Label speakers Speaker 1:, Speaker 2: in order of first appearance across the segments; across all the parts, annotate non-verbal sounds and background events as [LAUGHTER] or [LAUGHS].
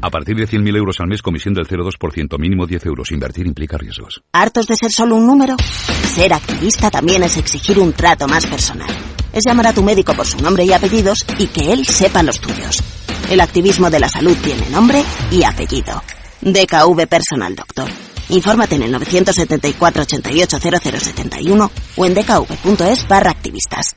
Speaker 1: A partir de 100.000 euros al mes, comisión del 0,2%, mínimo 10 euros. Invertir implica riesgos.
Speaker 2: ¿Hartos de ser solo un número? Ser activista también es exigir un trato más personal. Es llamar a tu médico por su nombre y apellidos y que él sepa los tuyos. El activismo de la salud tiene nombre y apellido. DKV Personal Doctor. Infórmate en el 974 88 0071 o en dkv.es barra activistas.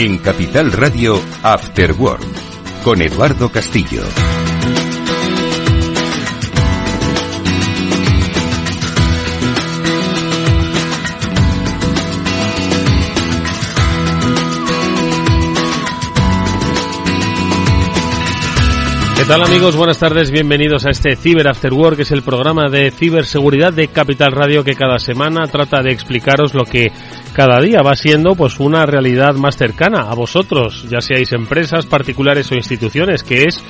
Speaker 1: En Capital Radio, After con Eduardo Castillo.
Speaker 3: ¿Qué tal amigos? Buenas tardes, bienvenidos a este Cyber After Work, que es el programa de ciberseguridad de Capital Radio que cada semana trata de explicaros lo que cada día va siendo pues una realidad más cercana a vosotros, ya seáis empresas, particulares o instituciones, que es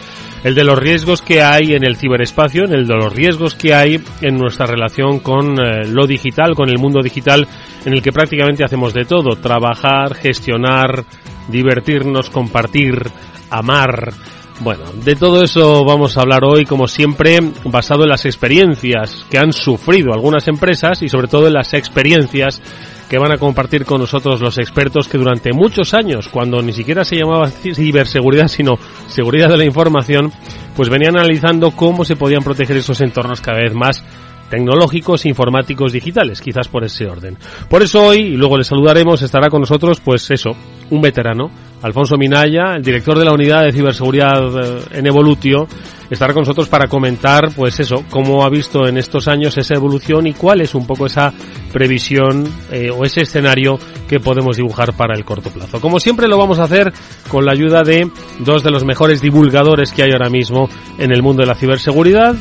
Speaker 3: el de los riesgos que hay en el ciberespacio, en el de los riesgos que hay en nuestra relación con eh, lo digital, con el mundo digital, en el que prácticamente hacemos de todo, trabajar, gestionar, divertirnos, compartir, amar, bueno, de todo eso vamos a hablar hoy, como siempre, basado en las experiencias que han sufrido algunas empresas y sobre todo en las experiencias que van a compartir con nosotros los expertos que durante muchos años, cuando ni siquiera se llamaba ciberseguridad, sino seguridad de la información, pues venían analizando cómo se podían proteger esos entornos cada vez más tecnológicos, informáticos, digitales, quizás por ese orden. Por eso hoy, y luego le saludaremos, estará con nosotros, pues eso, un veterano, Alfonso Minaya, el director de la unidad de ciberseguridad eh, en Evolutio, estará con nosotros para comentar, pues eso, cómo ha visto en estos años esa evolución y cuál es un poco esa previsión eh, o ese escenario que podemos dibujar para el corto plazo. Como siempre lo vamos a hacer con la ayuda de dos de los mejores divulgadores que hay ahora mismo en el mundo de la ciberseguridad,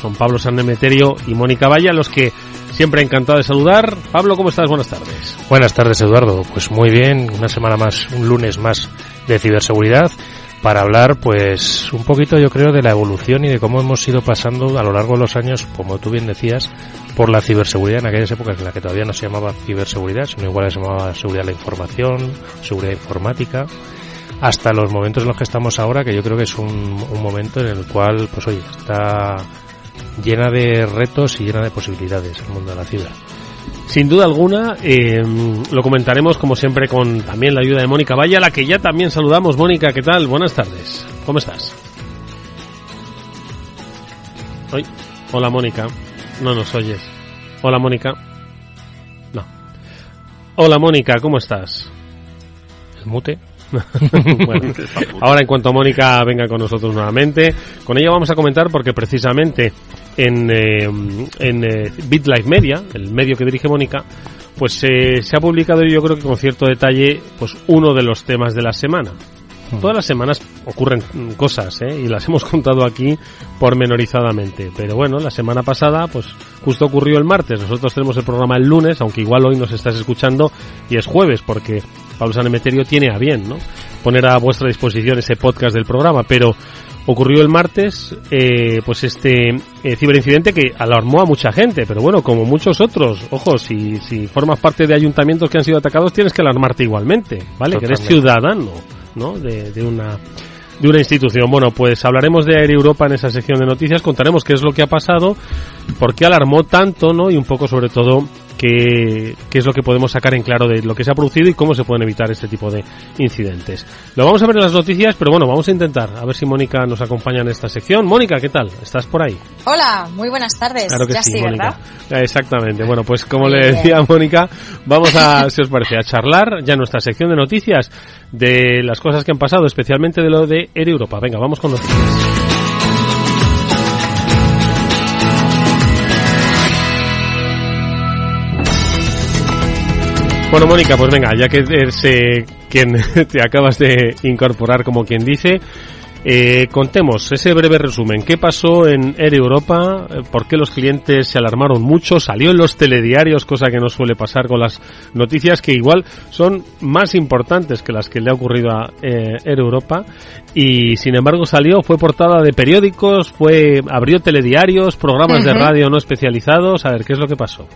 Speaker 3: son Pablo Sanemeterio y Mónica Valla, los que siempre encantado de saludar. Pablo, ¿cómo estás? Buenas tardes.
Speaker 4: Buenas tardes, Eduardo. Pues muy bien, una semana más, un lunes más de ciberseguridad para hablar, pues, un poquito, yo creo, de la evolución y de cómo hemos ido pasando a lo largo de los años, como tú bien decías, por la ciberseguridad en aquellas épocas en las que todavía no se llamaba ciberseguridad, sino igual se llamaba seguridad de la información, seguridad informática, hasta los momentos en los que estamos ahora, que yo creo que es un, un momento en el cual, pues oye, está llena de retos y llena de posibilidades el mundo de la ciudad.
Speaker 3: Sin duda alguna, eh, lo comentaremos como siempre con también la ayuda de Mónica Vaya, la que ya también saludamos. Mónica, ¿qué tal? Buenas tardes. ¿Cómo estás? Hoy. Hola Mónica. No nos oyes. Hola Mónica. No. Hola Mónica, ¿cómo estás?
Speaker 4: El mute. [LAUGHS]
Speaker 3: bueno, [LAUGHS] ahora en cuanto Mónica venga con nosotros nuevamente, con ella vamos a comentar porque precisamente en, eh, en eh, BitLife Media, el medio que dirige Mónica, pues eh, se ha publicado yo creo que con cierto detalle pues uno de los temas de la semana. Todas las semanas ocurren cosas, ¿eh? Y las [LAUGHS] hemos contado aquí pormenorizadamente. Pero bueno, la semana pasada, pues justo ocurrió el martes. Nosotros tenemos el programa el lunes, aunque igual hoy nos estás escuchando y es jueves, porque Pablo Sanemeterio tiene a bien, ¿no? Poner a vuestra disposición ese podcast del programa. Pero ocurrió el martes, eh, pues este eh, ciberincidente que alarmó a mucha gente. Pero bueno, como muchos otros, ojo, si, si formas parte de ayuntamientos que han sido atacados, tienes que alarmarte igualmente, ¿vale? Que eres ciudadano. ¿no? De, de, una de una institución. Bueno, pues hablaremos de Air Europa en esa sección de noticias, contaremos qué es lo que ha pasado, por qué alarmó tanto, ¿no? Y un poco sobre todo qué, qué es lo que podemos sacar en claro de lo que se ha producido y cómo se pueden evitar este tipo de incidentes. Lo vamos a ver en las noticias, pero bueno, vamos a intentar a ver si Mónica nos acompaña en esta sección. Mónica, ¿qué tal? ¿Estás por ahí?
Speaker 5: Hola, muy buenas tardes.
Speaker 3: Claro que
Speaker 5: ya
Speaker 3: sí,
Speaker 5: ¿verdad?
Speaker 3: Exactamente. Bueno, pues como le decía Mónica, vamos a, [LAUGHS] si os parece, a charlar ya en nuestra sección de noticias de las cosas que han pasado, especialmente de lo de Air Europa. Venga, vamos con noticias. Bueno, Mónica, pues venga, ya que eres eh, quien [LAUGHS] te acabas de incorporar como quien dice, eh, contemos ese breve resumen. ¿Qué pasó en Air Europa? Eh, ¿Por qué los clientes se alarmaron mucho? Salió en los telediarios, cosa que no suele pasar con las noticias que igual son más importantes que las que le ha ocurrido a eh, Air Europa. Y sin embargo salió, fue portada de periódicos, fue abrió telediarios, programas de radio no especializados. A ver, ¿qué es lo que pasó?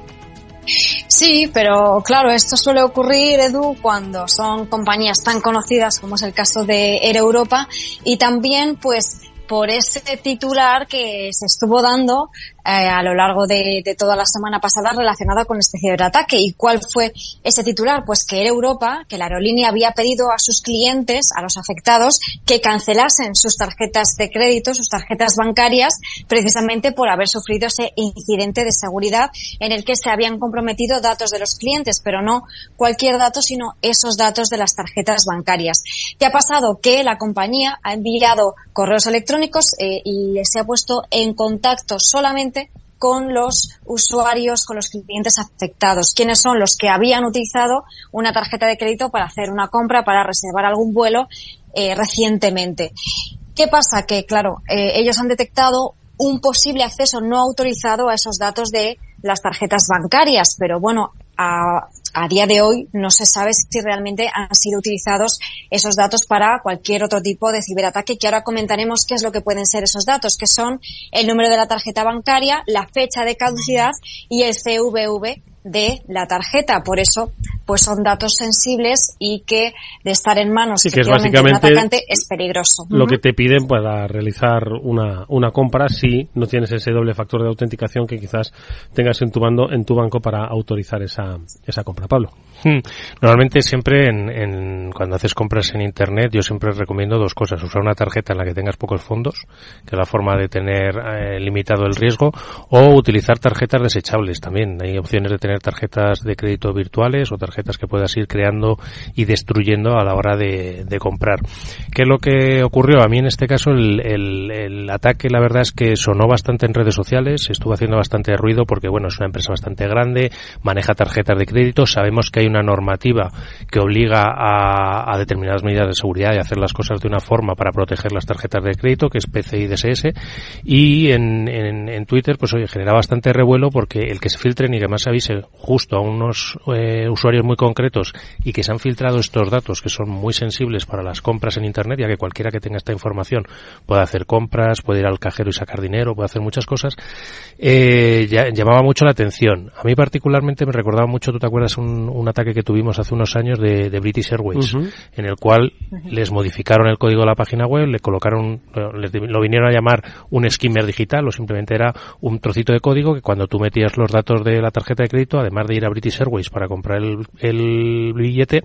Speaker 5: Sí, pero claro, esto suele ocurrir, Edu, cuando son compañías tan conocidas como es el caso de Air Europa y también pues por ese titular que se estuvo dando a lo largo de, toda la semana pasada relacionada con este ciberataque. ¿Y cuál fue ese titular? Pues que era Europa, que la aerolínea había pedido a sus clientes, a los afectados, que cancelasen sus tarjetas de crédito, sus tarjetas bancarias, precisamente por haber sufrido ese incidente de seguridad en el que se habían comprometido datos de los clientes, pero no cualquier dato, sino esos datos de las tarjetas bancarias. ¿Qué ha pasado? Que la compañía ha enviado correos electrónicos eh, y se ha puesto en contacto solamente con los usuarios, con los clientes afectados, quienes son los que habían utilizado una tarjeta de crédito para hacer una compra, para reservar algún vuelo eh, recientemente. ¿Qué pasa? Que, claro, eh, ellos han detectado un posible acceso no autorizado a esos datos de las tarjetas bancarias, pero bueno, a, a, día de hoy no se sabe si realmente han sido utilizados esos datos para cualquier otro tipo de ciberataque, que ahora comentaremos qué es lo que pueden ser esos datos, que son el número de la tarjeta bancaria, la fecha de caducidad y el CVV de la tarjeta. Por eso, pues son datos sensibles y que de estar en manos
Speaker 3: sí, que es básicamente
Speaker 5: un atacante es peligroso.
Speaker 3: Lo que te piden para realizar una, una compra si no tienes ese doble factor de autenticación que quizás tengas en tu, bando, en tu banco para autorizar esa, esa compra. Pablo.
Speaker 4: Hmm. Normalmente siempre en, cuando haces compras en Internet yo siempre recomiendo dos cosas. Usar una tarjeta en la que tengas pocos fondos, que es la forma de tener eh, limitado el riesgo, o utilizar tarjetas desechables también. Hay opciones de tener tarjetas de crédito virtuales o tarjetas que puedas ir creando y destruyendo a la hora de, comprar. ¿Qué es lo que ocurrió? A mí en este caso el, ataque la verdad es que sonó bastante en redes sociales, estuvo haciendo bastante ruido porque bueno, es una empresa bastante grande, maneja tarjetas de crédito, sabemos que hay una normativa que obliga a, determinadas medidas de seguridad y hacer las cosas de una forma para proteger las tarjetas de crédito, que es PCI DSS, y en, en, Twitter, pues oye, genera bastante revuelo porque el que se filtren y que más avise justo a unos eh, usuarios muy concretos y que se han filtrado estos datos que son muy sensibles para las compras en Internet, ya que cualquiera que tenga esta información puede hacer compras, puede ir al cajero y sacar dinero, puede hacer muchas cosas, eh, llamaba mucho la atención. A mí particularmente me recordaba mucho, ¿tú te acuerdas un, un ataque que tuvimos hace unos años de, British Airways, en el cual les modificaron el código de la página web, le colocaron, lo vinieron a llamar un skimmer digital o simplemente era un trocito de código que cuando tú metías los datos de la tarjeta de crédito, además de ir a British Airways para comprar el, billete,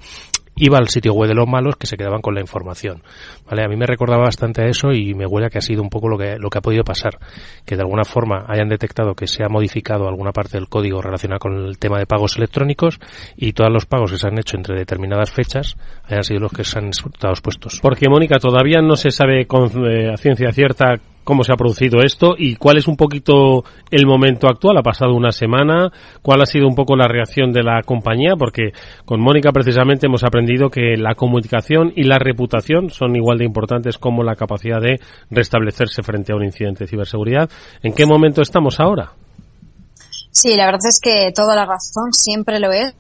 Speaker 4: iba al sitio web de los malos que se quedaban con la información. ¿Vale? A mí me recordaba bastante a eso y me huele que ha sido un poco lo que, lo que ha podido pasar. Que de alguna forma hayan detectado que se ha modificado alguna parte del código relacionado con el tema de pagos electrónicos y todos los pagos que se han hecho entre determinadas fechas hayan sido los que se han estado expuestos.
Speaker 3: Porque, Mónica, todavía no se sabe con eh, ciencia cierta cómo se ha producido esto y cuál es un poquito el momento actual. Ha pasado una semana, cuál ha sido un poco la reacción de la compañía, porque con Mónica precisamente hemos aprendido que la comunicación y la reputación son igual de importantes como la capacidad de restablecerse frente a un incidente de ciberseguridad. ¿En qué momento estamos ahora?
Speaker 5: Sí, la verdad es que toda la razón siempre lo es.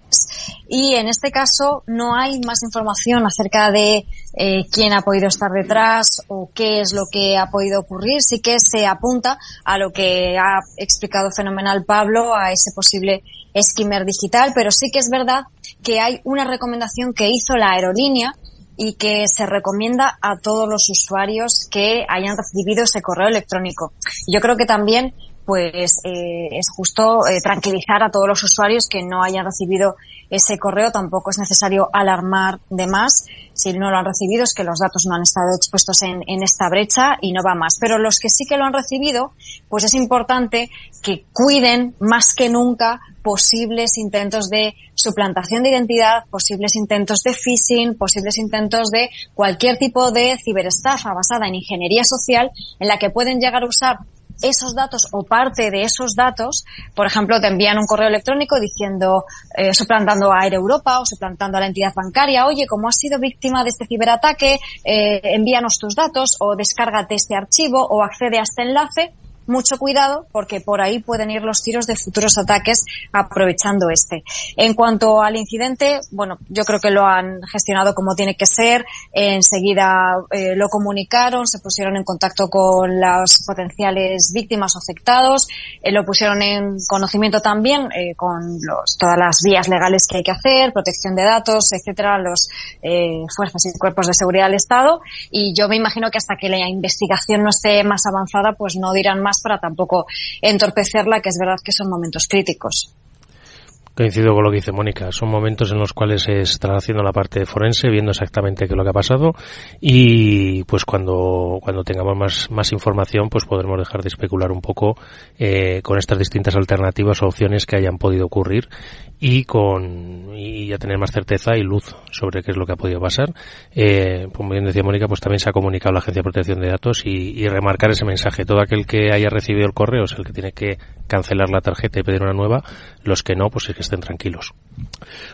Speaker 5: Y en este caso no hay más información acerca de eh, quién ha podido estar detrás o qué es lo que ha podido ocurrir. Sí que se apunta a lo que ha explicado fenomenal Pablo, a ese posible skimmer digital, pero sí que es verdad que hay una recomendación que hizo la aerolínea y que se recomienda a todos los usuarios que hayan recibido ese correo electrónico. Yo creo que también pues eh, es justo eh, tranquilizar a todos los usuarios que no hayan recibido ese correo. Tampoco es necesario alarmar de más. Si no lo han recibido es que los datos no han estado expuestos en, en esta brecha y no va más. Pero los que sí que lo han recibido, pues es importante que cuiden más que nunca posibles intentos de suplantación de identidad, posibles intentos de phishing, posibles intentos de cualquier tipo de ciberestafa basada en ingeniería social en la que pueden llegar a usar esos datos o parte de esos datos, por ejemplo, te envían un correo electrónico diciendo, eh, suplantando a Air Europa o suplantando a la entidad bancaria, oye, como has sido víctima de este ciberataque, eh, envíanos tus datos o descárgate este archivo o accede a este enlace mucho cuidado porque por ahí pueden ir los tiros de futuros ataques aprovechando este. En cuanto al incidente, bueno, yo creo que lo han gestionado como tiene que ser. Enseguida eh, lo comunicaron, se pusieron en contacto con las potenciales víctimas o afectados, eh, lo pusieron en conocimiento también eh, con todas las vías legales que hay que hacer, protección de datos, etcétera, los fuerzas y cuerpos de seguridad del Estado. Y yo me imagino que hasta que la investigación no esté más avanzada, pues no dirán más para tampoco entorpecerla, que es verdad que son momentos críticos.
Speaker 4: Coincido con lo que dice Mónica. Son momentos en los cuales se está haciendo la parte forense, viendo exactamente qué es lo que ha pasado y pues cuando, cuando tengamos más, más información pues podremos dejar de especular un poco eh, con estas distintas alternativas o opciones que hayan podido ocurrir y con y ya tener más certeza y luz sobre qué es lo que ha podido pasar. Eh, como bien decía Mónica, pues también se ha comunicado a la Agencia de Protección de Datos y, y remarcar ese mensaje. Todo aquel que haya recibido el correo es el que tiene que cancelar la tarjeta y pedir una nueva. Los que no, pues es que estén tranquilos.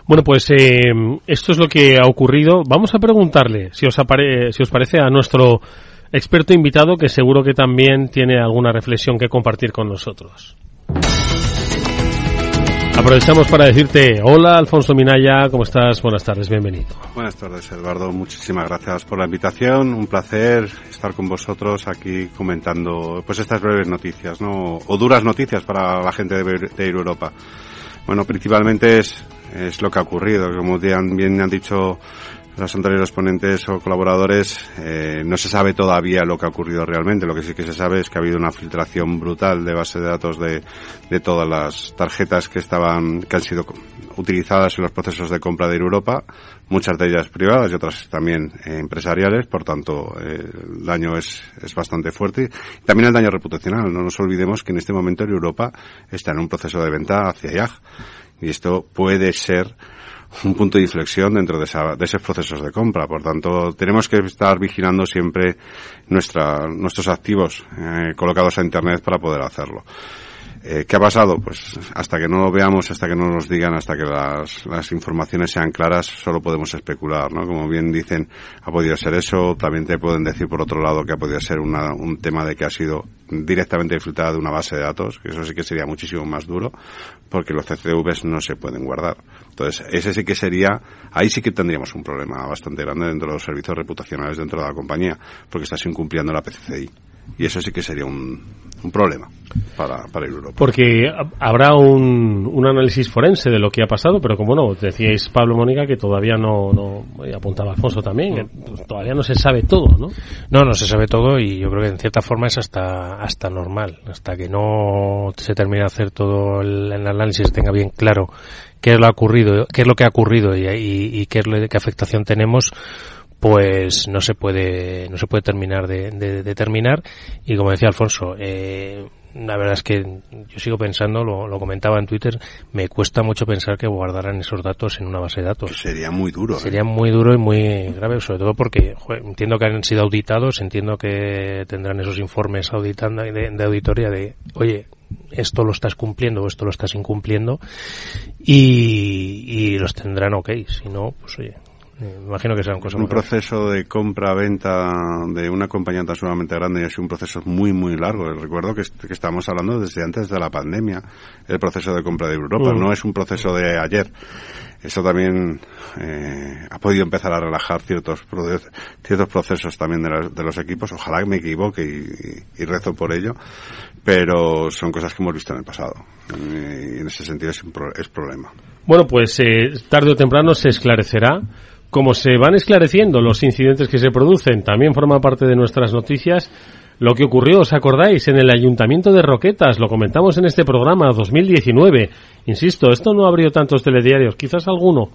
Speaker 3: Bueno, pues eh, esto es lo que ha ocurrido. Vamos a preguntarle, si os, si os parece, a nuestro experto invitado, que seguro que también tiene alguna reflexión que compartir con nosotros. Aprovechamos para decirte, hola Alfonso Minaya, ¿cómo estás? Buenas tardes, bienvenido.
Speaker 6: Buenas tardes Eduardo, muchísimas gracias por la invitación, un placer estar con vosotros aquí comentando pues estas breves noticias, ¿no? O duras noticias para la gente de, de Europa. Bueno, principalmente es, es lo que ha ocurrido, como bien han dicho los anteriores ponentes o colaboradores, eh, no se sabe todavía lo que ha ocurrido realmente. Lo que sí que se sabe es que ha habido una filtración brutal de base de datos de, de todas las tarjetas que estaban, que han sido utilizadas en los procesos de compra de Europa, muchas de ellas privadas y otras también eh, empresariales, por tanto eh, el daño es, es bastante fuerte. También el daño reputacional, no nos olvidemos que en este momento en Europa está en un proceso de venta hacia IAG y esto puede ser un punto de inflexión dentro de, esa, de esos procesos de compra. Por tanto, tenemos que estar vigilando siempre nuestra, nuestros activos eh, colocados a Internet para poder hacerlo. Eh, ¿Qué ha pasado? Pues hasta que no lo veamos, hasta que no nos digan, hasta que las, las informaciones sean claras, solo podemos especular, ¿no? Como bien dicen, ha podido ser eso, también te pueden decir por otro lado que ha podido ser una, un tema de que ha sido directamente filtrada de una base de datos, que eso sí que sería muchísimo más duro, porque los CCVs no se pueden guardar. Entonces, ese sí que sería, ahí sí que tendríamos un problema bastante grande dentro de los servicios reputacionales dentro de la compañía, porque estás incumpliendo la PCCI. Y eso sí que sería un, un problema para, para Europa.
Speaker 3: Porque habrá un, un, análisis forense de lo que ha pasado, pero como no, decíais Pablo Mónica que todavía no, no apuntaba Alfonso también, que pues, todavía no se sabe todo, ¿no?
Speaker 4: No, no se sabe todo y yo creo que en cierta forma es hasta, hasta normal, hasta que no se termine de hacer todo el, el análisis, tenga bien claro qué es lo ha ocurrido, qué es lo que ha ocurrido y, y, y qué, es lo, qué afectación tenemos, pues no se puede no se puede terminar de, de, de terminar y como decía Alfonso eh, la verdad es que yo sigo pensando, lo, lo, comentaba en Twitter, me cuesta mucho pensar que guardaran esos datos en una base de datos.
Speaker 6: sería muy duro. ¿eh?
Speaker 4: Sería muy duro y muy grave, sobre todo porque entiendo que han sido auditados, entiendo que tendrán esos informes auditando de, de auditoría de, oye, esto lo estás cumpliendo o esto lo estás incumpliendo y, y los tendrán ok, si no, pues oye, me imagino que será
Speaker 6: un proceso de compra-venta de una compañía tan sumamente grande y ha sido un proceso muy, muy largo. Recuerdo que, que estamos hablando desde antes de la pandemia, el proceso de compra de Europa. Mm. No es un proceso de ayer. Eso también eh, ha podido empezar a relajar ciertos, ciertos procesos también de, la, de los equipos. Ojalá me equivoque y, y, y, rezo por ello. Pero son cosas que hemos visto en el pasado. Y en ese sentido es, un pro, es problema.
Speaker 3: Bueno, pues eh, tarde o temprano se esclarecerá como se van esclareciendo los incidentes que se producen, también forma parte de nuestras noticias, lo que ocurrió, ¿os acordáis? En el Ayuntamiento de Roquetas, lo comentamos en este programa 2019. Insisto, esto no abrió tantos telediarios, quizás alguno,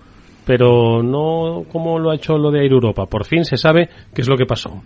Speaker 3: pero no como lo ha hecho lo de Air Europa. Por fin se sabe qué es lo que pasó.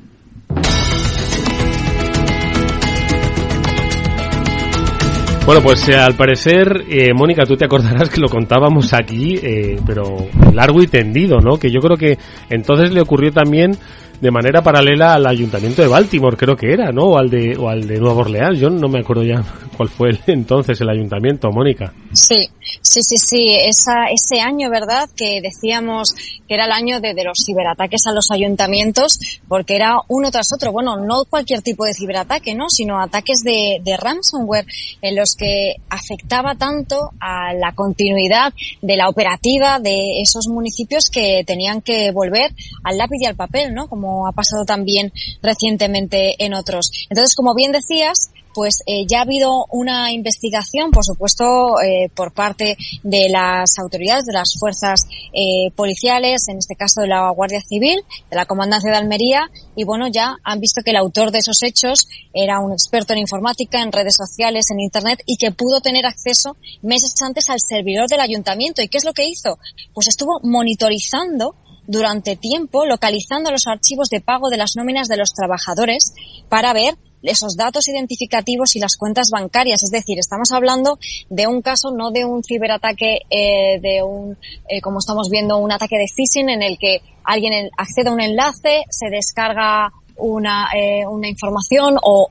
Speaker 3: Bueno, pues eh, al parecer, eh, Mónica, tú te acordarás que lo contábamos aquí, eh, pero largo y tendido, ¿no? Que yo creo que entonces le ocurrió también de manera paralela al ayuntamiento de Baltimore, creo que era, ¿no? O al de, o al de Nueva Orleans. Yo no me acuerdo ya [LAUGHS] cuál fue el, entonces el ayuntamiento, Mónica.
Speaker 5: Sí, sí, sí, sí. Esa, ese año, ¿verdad? Que decíamos que era el año de, de los ciberataques a los ayuntamientos, porque era uno tras otro. Bueno, no cualquier tipo de ciberataque, ¿no? Sino ataques de, de ransomware en los que afectaba tanto a la continuidad de la operativa de esos municipios que tenían que volver al lápiz y al papel, ¿no? Como ha pasado también recientemente en otros. Entonces, como bien decías, pues eh, ya ha habido una investigación, por supuesto, eh, por parte de las autoridades, de las fuerzas eh, policiales, en este caso de la Guardia Civil, de la Comandancia de Almería, y bueno, ya han visto que el autor de esos hechos era un experto en informática, en redes sociales, en Internet, y que pudo tener acceso meses antes al servidor del ayuntamiento. ¿Y qué es lo que hizo? Pues estuvo monitorizando durante tiempo localizando los archivos de pago de las nóminas de los trabajadores para ver esos datos identificativos y las cuentas bancarias. Es decir, estamos hablando de un caso, no de un ciberataque, eh, de un, eh, como estamos viendo, un ataque de phishing en el que alguien accede a un enlace, se descarga una, eh, una información o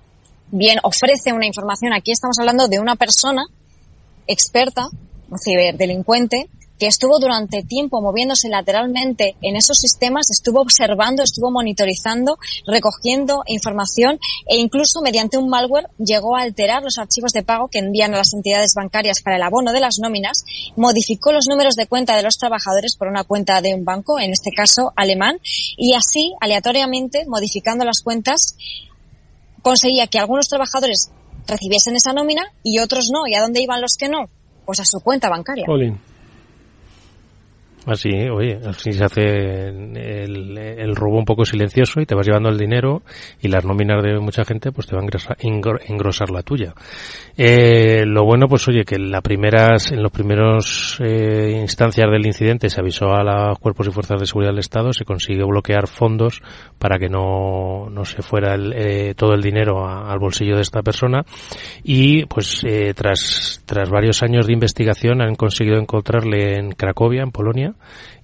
Speaker 5: bien ofrece una información. Aquí estamos hablando de una persona experta, un ciberdelincuente, que estuvo durante tiempo moviéndose lateralmente en esos sistemas, estuvo observando, estuvo monitorizando, recogiendo información e incluso mediante un malware llegó a alterar los archivos de pago que envían a las entidades bancarias para el abono de las nóminas, modificó los números de cuenta de los trabajadores por una cuenta de un banco, en este caso alemán, y así, aleatoriamente, modificando las cuentas, conseguía que algunos trabajadores recibiesen esa nómina y otros no. ¿Y a dónde iban los que no? Pues a su cuenta bancaria.
Speaker 4: Así, oye, así se hace el, el, robo un poco silencioso y te vas llevando el dinero y las nóminas de mucha gente pues te van a engrosar, la tuya. Eh, lo bueno, pues oye, que en, la primeras, en los primeros eh, instancias del incidente se avisó a los cuerpos y fuerzas de seguridad del Estado, se consiguió bloquear fondos para que no, no se fuera el, eh, todo el dinero al bolsillo de esta persona y pues eh, tras, tras varios años de investigación han conseguido encontrarle en Cracovia, en Polonia,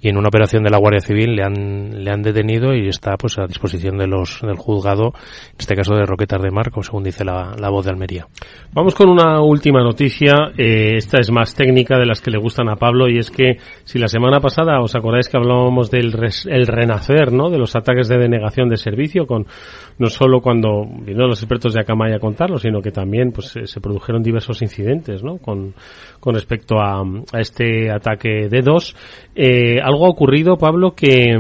Speaker 4: y en una operación de la Guardia Civil le han, le han detenido y está pues a disposición de los, del juzgado, en este caso de Roquetas de Marco, según dice la, la voz de Almería.
Speaker 3: Vamos con una última noticia, eh, esta es más técnica de las que le gustan a Pablo y es que si la semana pasada os acordáis que hablábamos del el renacer, ¿no? De los ataques de denegación de servicio con no solo cuando vinieron los expertos de Akamai a contarlo, sino que también pues se produjeron diversos incidentes, ¿no? Con, con respecto a este ataque de dos. Eh, algo ha ocurrido, Pablo, que,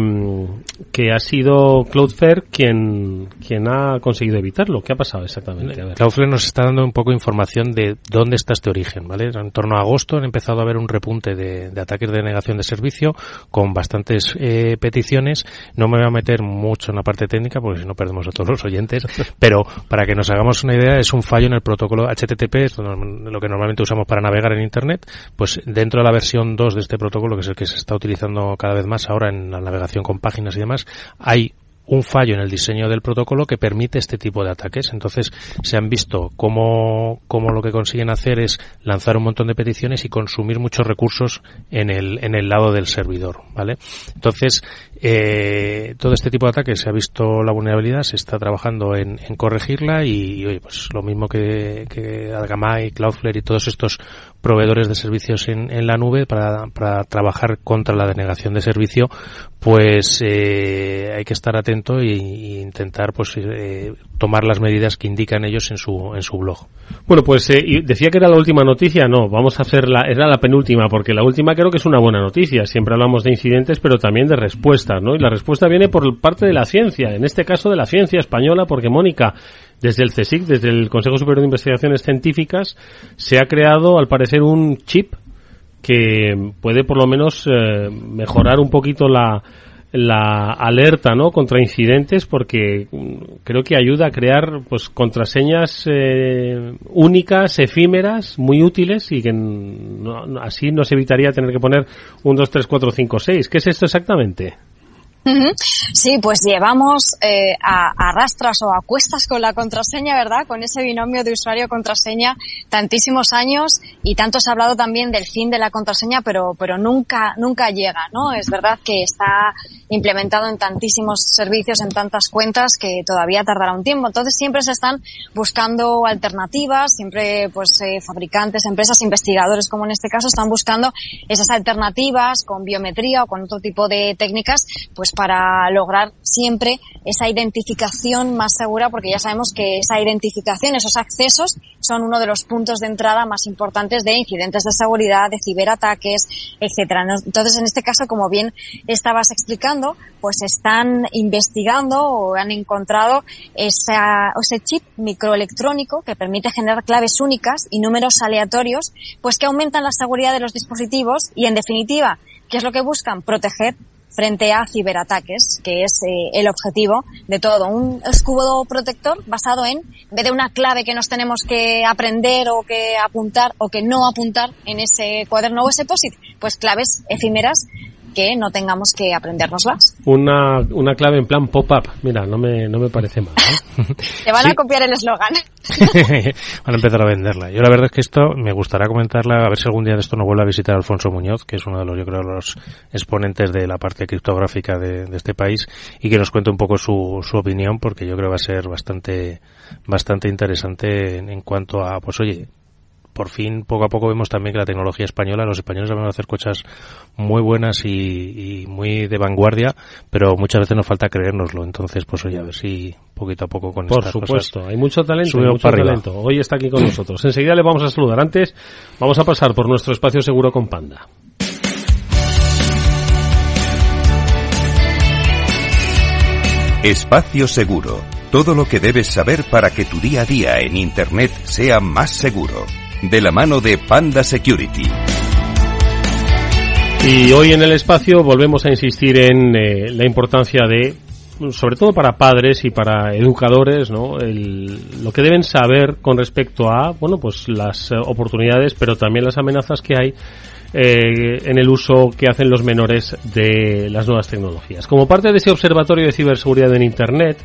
Speaker 3: que ha sido Cloudflare quien, quien ha conseguido evitarlo. ¿Qué ha pasado exactamente?
Speaker 4: Cloudflare nos está dando un poco de información de dónde está este origen, ¿vale? En torno a agosto han empezado a haber un repunte de, de ataques de negación de servicio con bastantes eh, peticiones. No me voy a meter mucho en la parte técnica porque si no perdemos a todos los oyentes, [LAUGHS] pero para que nos hagamos una idea es un fallo en el protocolo HTTP, lo que normalmente usamos para navegar en Internet, pues dentro de la versión 2 de este protocolo, que es el que se está utilizando cada vez más ahora en la navegación con páginas y demás, hay un fallo en el diseño del protocolo que permite este tipo de ataques. Entonces, se han visto cómo, cómo, lo que consiguen hacer es lanzar un montón de peticiones y consumir muchos recursos en el, en el lado del servidor, ¿vale? Entonces, eh, todo este tipo de ataques se ha visto la vulnerabilidad, se está trabajando en, en corregirla y, oye, pues lo mismo que, que Agamai, Cloudflare y todos estos proveedores de servicios en, en la nube para, para, trabajar contra la denegación de servicio, pues eh, hay que estar atento e, intentar pues eh, tomar las medidas que indican ellos en su en su blog.
Speaker 3: Bueno, pues eh, decía que era la última noticia, no, vamos a hacer la era la penúltima porque la última creo que es una buena noticia. Siempre hablamos de incidentes, pero también de respuestas, ¿no? Y la respuesta viene por parte de la ciencia, en este caso de la ciencia española, porque Mónica desde el CSIC, desde el Consejo Superior de Investigaciones Científicas, se ha creado, al parecer, un chip que puede por lo menos eh, mejorar un poquito la, la alerta no contra incidentes porque mm, creo que ayuda a crear pues contraseñas eh, únicas efímeras muy útiles y que así nos evitaría tener que poner un 2 3 4 5 6 ¿qué es esto exactamente?
Speaker 5: Sí, pues llevamos eh, a, rastras o a cuestas con la contraseña, ¿verdad? Con ese binomio de usuario-contraseña tantísimos años y tanto se ha hablado también del fin de la contraseña, pero, pero nunca, nunca llega, ¿no? Es verdad que está implementado en tantísimos servicios, en tantas cuentas que todavía tardará un tiempo. Entonces siempre se están buscando alternativas, siempre pues eh, fabricantes, empresas, investigadores como en este caso están buscando esas alternativas con biometría o con otro tipo de técnicas, pues para lograr siempre esa identificación más segura, porque ya sabemos que esa identificación, esos accesos, son uno de los puntos de entrada más importantes de incidentes de seguridad, de ciberataques, etcétera. Entonces, en este caso, como bien estabas explicando, pues están investigando o han encontrado esa, ese chip microelectrónico que permite generar claves únicas y números aleatorios, pues que aumentan la seguridad de los dispositivos y, en definitiva, ¿qué es lo que buscan? Proteger frente a ciberataques, que es eh, el objetivo de todo. Un escudo protector basado en, en vez de una clave que nos tenemos que aprender o que apuntar o que no apuntar en ese cuaderno o ese POSIT, pues claves efímeras que no tengamos que aprendérnoslas.
Speaker 3: Una, una clave en plan pop-up. Mira, no me, no me parece mal. ¿eh? [LAUGHS]
Speaker 5: Te van a copiar el eslogan. [LAUGHS]
Speaker 4: van a empezar a venderla. Yo la verdad es que esto me gustaría comentarla, a ver si algún día de esto nos vuelve a visitar Alfonso Muñoz, que es uno de los, yo creo, los exponentes de la parte criptográfica de, de este país, y que nos cuente un poco su, su opinión, porque yo creo que va a ser bastante, bastante interesante en, en cuanto a, pues oye, por fin, poco a poco vemos también que la tecnología española, los españoles van a hacer cosas muy buenas y, muy de vanguardia, pero muchas veces nos falta creérnoslo. Entonces, pues oye, a ver si poquito a poco con
Speaker 3: Por supuesto, hay mucho talento, hay mucho talento. Hoy está aquí con nosotros. Enseguida le vamos a saludar. Antes, vamos a pasar por nuestro espacio seguro con Panda.
Speaker 1: Espacio Seguro. Todo lo que debes saber para que tu día a día en Internet sea más seguro de la mano de Panda Security.
Speaker 3: Y hoy en el espacio volvemos a insistir en eh, la importancia de, sobre todo para padres y para educadores, ¿no? lo que deben saber con respecto a, bueno, pues las eh, oportunidades, pero también las amenazas que hay eh, en el uso que hacen los menores de las nuevas tecnologías. Como parte de ese observatorio de ciberseguridad en Internet,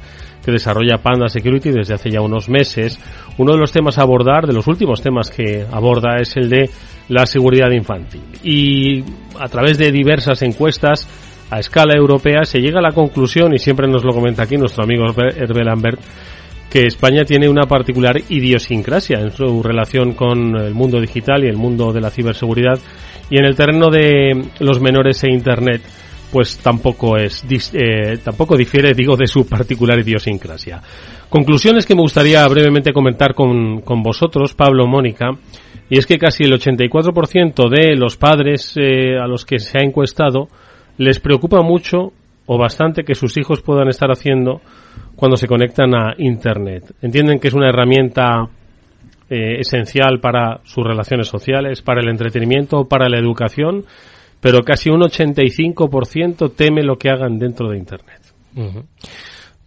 Speaker 3: que desarrolla Panda Security desde hace ya unos meses. Uno de los temas a abordar, de los últimos temas que aborda, es el de la seguridad infantil. Y a través de diversas encuestas a escala europea se llega a la conclusión, y siempre nos lo comenta aquí nuestro amigo Hervé Lambert, que España tiene una particular idiosincrasia en su relación con el mundo digital y el mundo de la ciberseguridad y en el terreno de los menores e Internet pues tampoco es eh, tampoco difiere digo de su particular idiosincrasia. Conclusiones que me gustaría brevemente comentar con, con vosotros, Pablo, Mónica, y es que casi el 84% de los padres eh, a los que se ha encuestado les preocupa mucho o bastante que sus hijos puedan estar haciendo cuando se conectan a Internet. Entienden que es una herramienta eh, esencial para sus relaciones sociales, para el entretenimiento, para la educación pero casi un 85% teme lo que hagan dentro de Internet.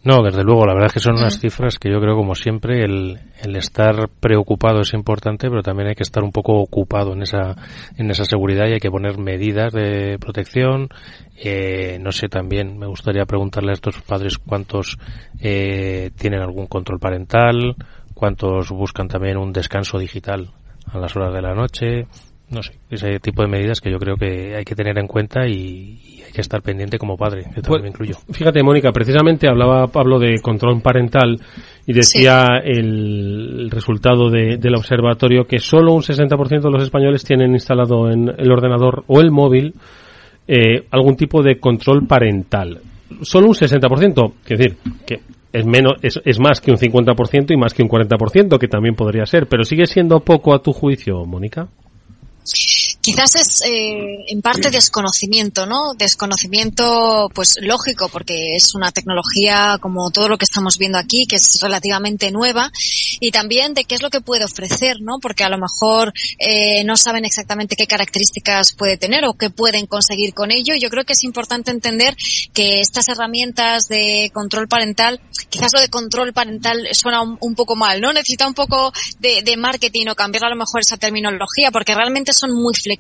Speaker 4: No, desde luego, la verdad es que son unas cifras que yo creo, como siempre, el, el, estar preocupado es importante, pero también hay que estar un poco ocupado en esa, en esa seguridad y hay que poner medidas de protección. Eh, no sé, también me gustaría preguntarle a estos padres cuántos eh, tienen algún control parental, cuántos buscan también un descanso digital a las horas de la noche, no sé, ese tipo de medidas que yo creo que hay que tener en cuenta y, hay que estar pendiente como padre, que también pues, me incluyo.
Speaker 3: Fíjate, Mónica, precisamente hablaba Pablo de control parental y decía el, resultado de, del observatorio que solo un 60% de los españoles tienen instalado en el ordenador o el móvil eh, algún tipo de control parental. Solo un 60%, es decir, que es menos es, es más que un 50% y más que un 40%, que también podría ser, pero sigue siendo poco a tu juicio, Mónica.
Speaker 5: Quizás es eh, en parte desconocimiento, ¿no? Desconocimiento, pues lógico, porque es una tecnología como todo lo que estamos viendo aquí, que es relativamente nueva y también de qué es lo que puede ofrecer, ¿no? Porque a lo mejor eh, no saben exactamente qué características puede tener o qué pueden conseguir con ello. Yo creo que es importante entender que estas herramientas de control parental, quizás lo de control parental suena un, poco mal, ¿no? Necesita un poco de, de marketing o cambiar a lo mejor esa terminología porque realmente son muy flexibles.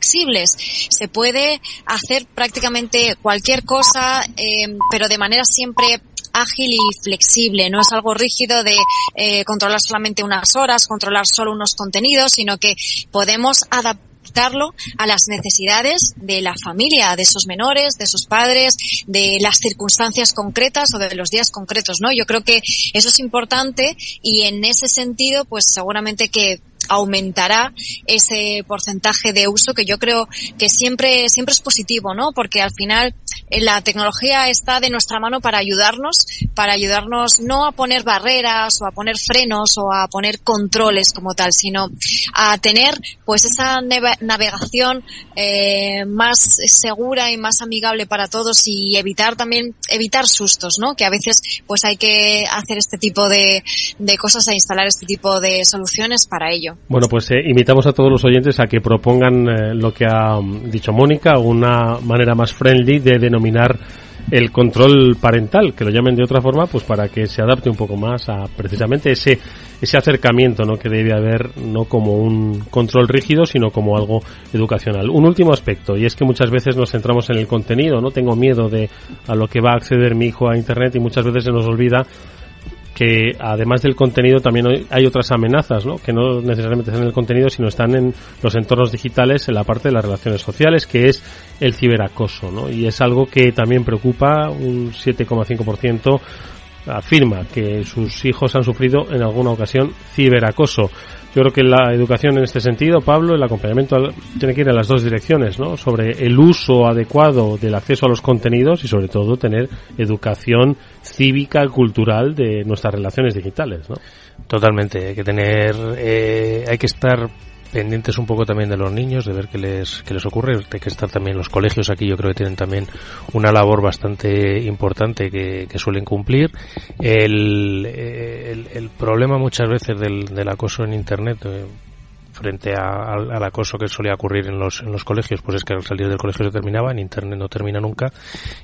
Speaker 5: Se puede hacer prácticamente cualquier cosa, eh, pero de manera siempre ágil y flexible. No es algo rígido de eh, controlar solamente unas horas, controlar solo unos contenidos, sino que podemos adaptarlo a las necesidades de la familia, de esos menores, de sus padres, de las circunstancias concretas o de los días concretos, ¿no? Yo creo que eso es importante y en ese sentido, pues seguramente que aumentará ese porcentaje de uso que yo creo que siempre, siempre es positivo, ¿no? Porque al final la tecnología está de nuestra mano para ayudarnos, para ayudarnos no a poner barreras o a poner frenos o a poner controles como tal, sino a tener pues esa navegación eh, más segura y más amigable para todos y evitar también evitar sustos, ¿no? Que a veces pues hay que hacer este tipo de, de cosas e instalar este tipo de soluciones para ello.
Speaker 3: Bueno, pues eh, invitamos a todos los oyentes a que propongan eh, lo que ha mm, dicho Mónica, una manera más friendly de denominar el control parental, que lo llamen de otra forma, pues para que se adapte un poco más a precisamente ese ese acercamiento, ¿no? que debe haber no como un control rígido, sino como algo educacional. Un último aspecto y es que muchas veces nos centramos en el contenido, no tengo miedo de a lo que va a acceder mi hijo a internet y muchas veces se nos olvida que además del contenido también hay otras amenazas, ¿no? que no necesariamente están en el contenido, sino están en los entornos digitales, en la parte de las relaciones sociales, que es el ciberacoso. Y es algo que también preocupa, un 7,5% afirma que sus hijos han sufrido en alguna ocasión ciberacoso. Yo creo que la educación en este sentido, Pablo, el acompañamiento tiene que ir en las dos direcciones, ¿no? Sobre el uso adecuado del acceso a los contenidos y sobre todo tener educación cívica, cultural de nuestras relaciones digitales, ¿no?
Speaker 4: Totalmente, hay que tener, eh, hay que estar pendientes un poco también de los niños, de ver qué les, qué les ocurre. Hay que estar también los colegios aquí, yo creo que tienen también una labor bastante importante que, suelen cumplir. El, el, el, problema muchas veces del, del acoso en Internet, eh, frente a, al, acoso que solía ocurrir en los, en los colegios, pues es que al salir del colegio se terminaba, en internet no termina nunca,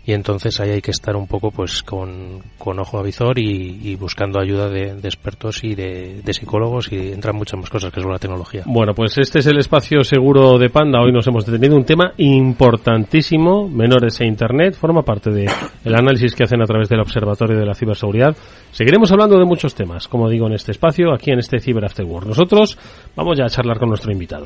Speaker 4: y entonces ahí hay que estar un poco pues con, con ojo avizor y, y buscando ayuda de, de expertos y de, de, psicólogos y entran muchas más cosas que es la tecnología.
Speaker 3: Bueno, pues este es el espacio seguro de Panda. Hoy nos hemos detenido un tema importantísimo, menores e internet, forma parte del el análisis que hacen a través del Observatorio de la Ciberseguridad. Seguiremos hablando de muchos temas, como digo, en este espacio, aquí en este Cyber After Work. Nosotros vamos ya a charlar con nuestro invitado.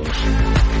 Speaker 3: amigos.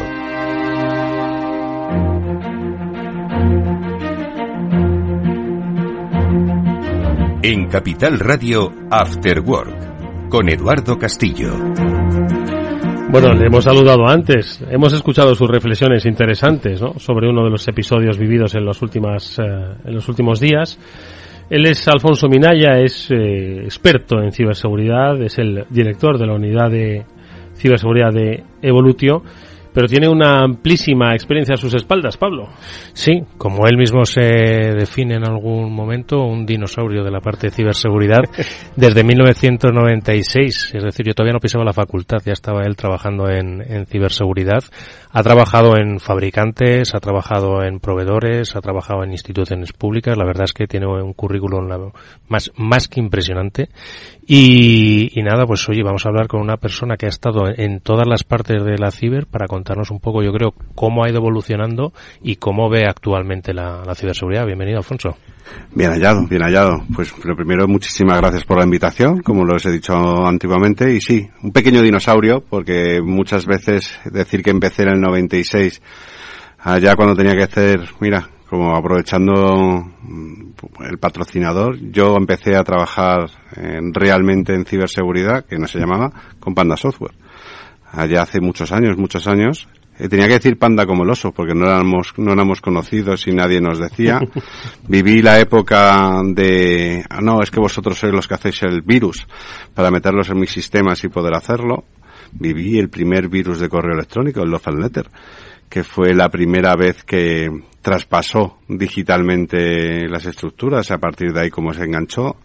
Speaker 1: En Capital Radio After Work con Eduardo Castillo.
Speaker 3: Bueno, le hemos saludado antes. Hemos escuchado sus reflexiones interesantes ¿no? sobre uno de los episodios vividos en los, últimas, eh, en los últimos días. Él es Alfonso Minaya, es eh, experto en ciberseguridad, es el director de la unidad de ciberseguridad de Evolutio pero tiene una amplísima experiencia a sus espaldas, Pablo.
Speaker 4: Sí, como él mismo se define en algún momento, un dinosaurio de la parte de ciberseguridad [LAUGHS] desde 1996. Es decir, yo todavía no pisaba la facultad, ya estaba él trabajando en, en ciberseguridad. Ha trabajado en fabricantes, ha trabajado en proveedores, ha trabajado en instituciones públicas. La verdad es que tiene un currículum más, más que impresionante. Y, nada, pues oye, vamos a hablar con una persona que ha estado en todas las partes de la ciber para contarnos un poco, yo creo, cómo ha ido evolucionando y cómo ve actualmente la, la ciberseguridad. Bienvenido, Alfonso.
Speaker 6: Bien hallado, bien hallado. Pues lo primero, muchísimas gracias por la invitación, como lo he dicho antiguamente. Y sí, un pequeño dinosaurio, porque muchas veces decir que empecé en el 96, allá cuando tenía que hacer, mira, como aprovechando el patrocinador, yo empecé a trabajar en, realmente en ciberseguridad, que no se llamaba, con Panda Software. Allá hace muchos años, muchos años, eh, tenía que decir panda como el oso, porque no éramos, no éramos conocidos y nadie nos decía. [LAUGHS] Viví la época de, ah, no, es que vosotros sois los que hacéis el virus para meterlos en mis sistemas y poder hacerlo. Viví el primer virus de correo electrónico, el Love Letter, que fue la primera vez que traspasó digitalmente las estructuras, a partir de ahí cómo se enganchó.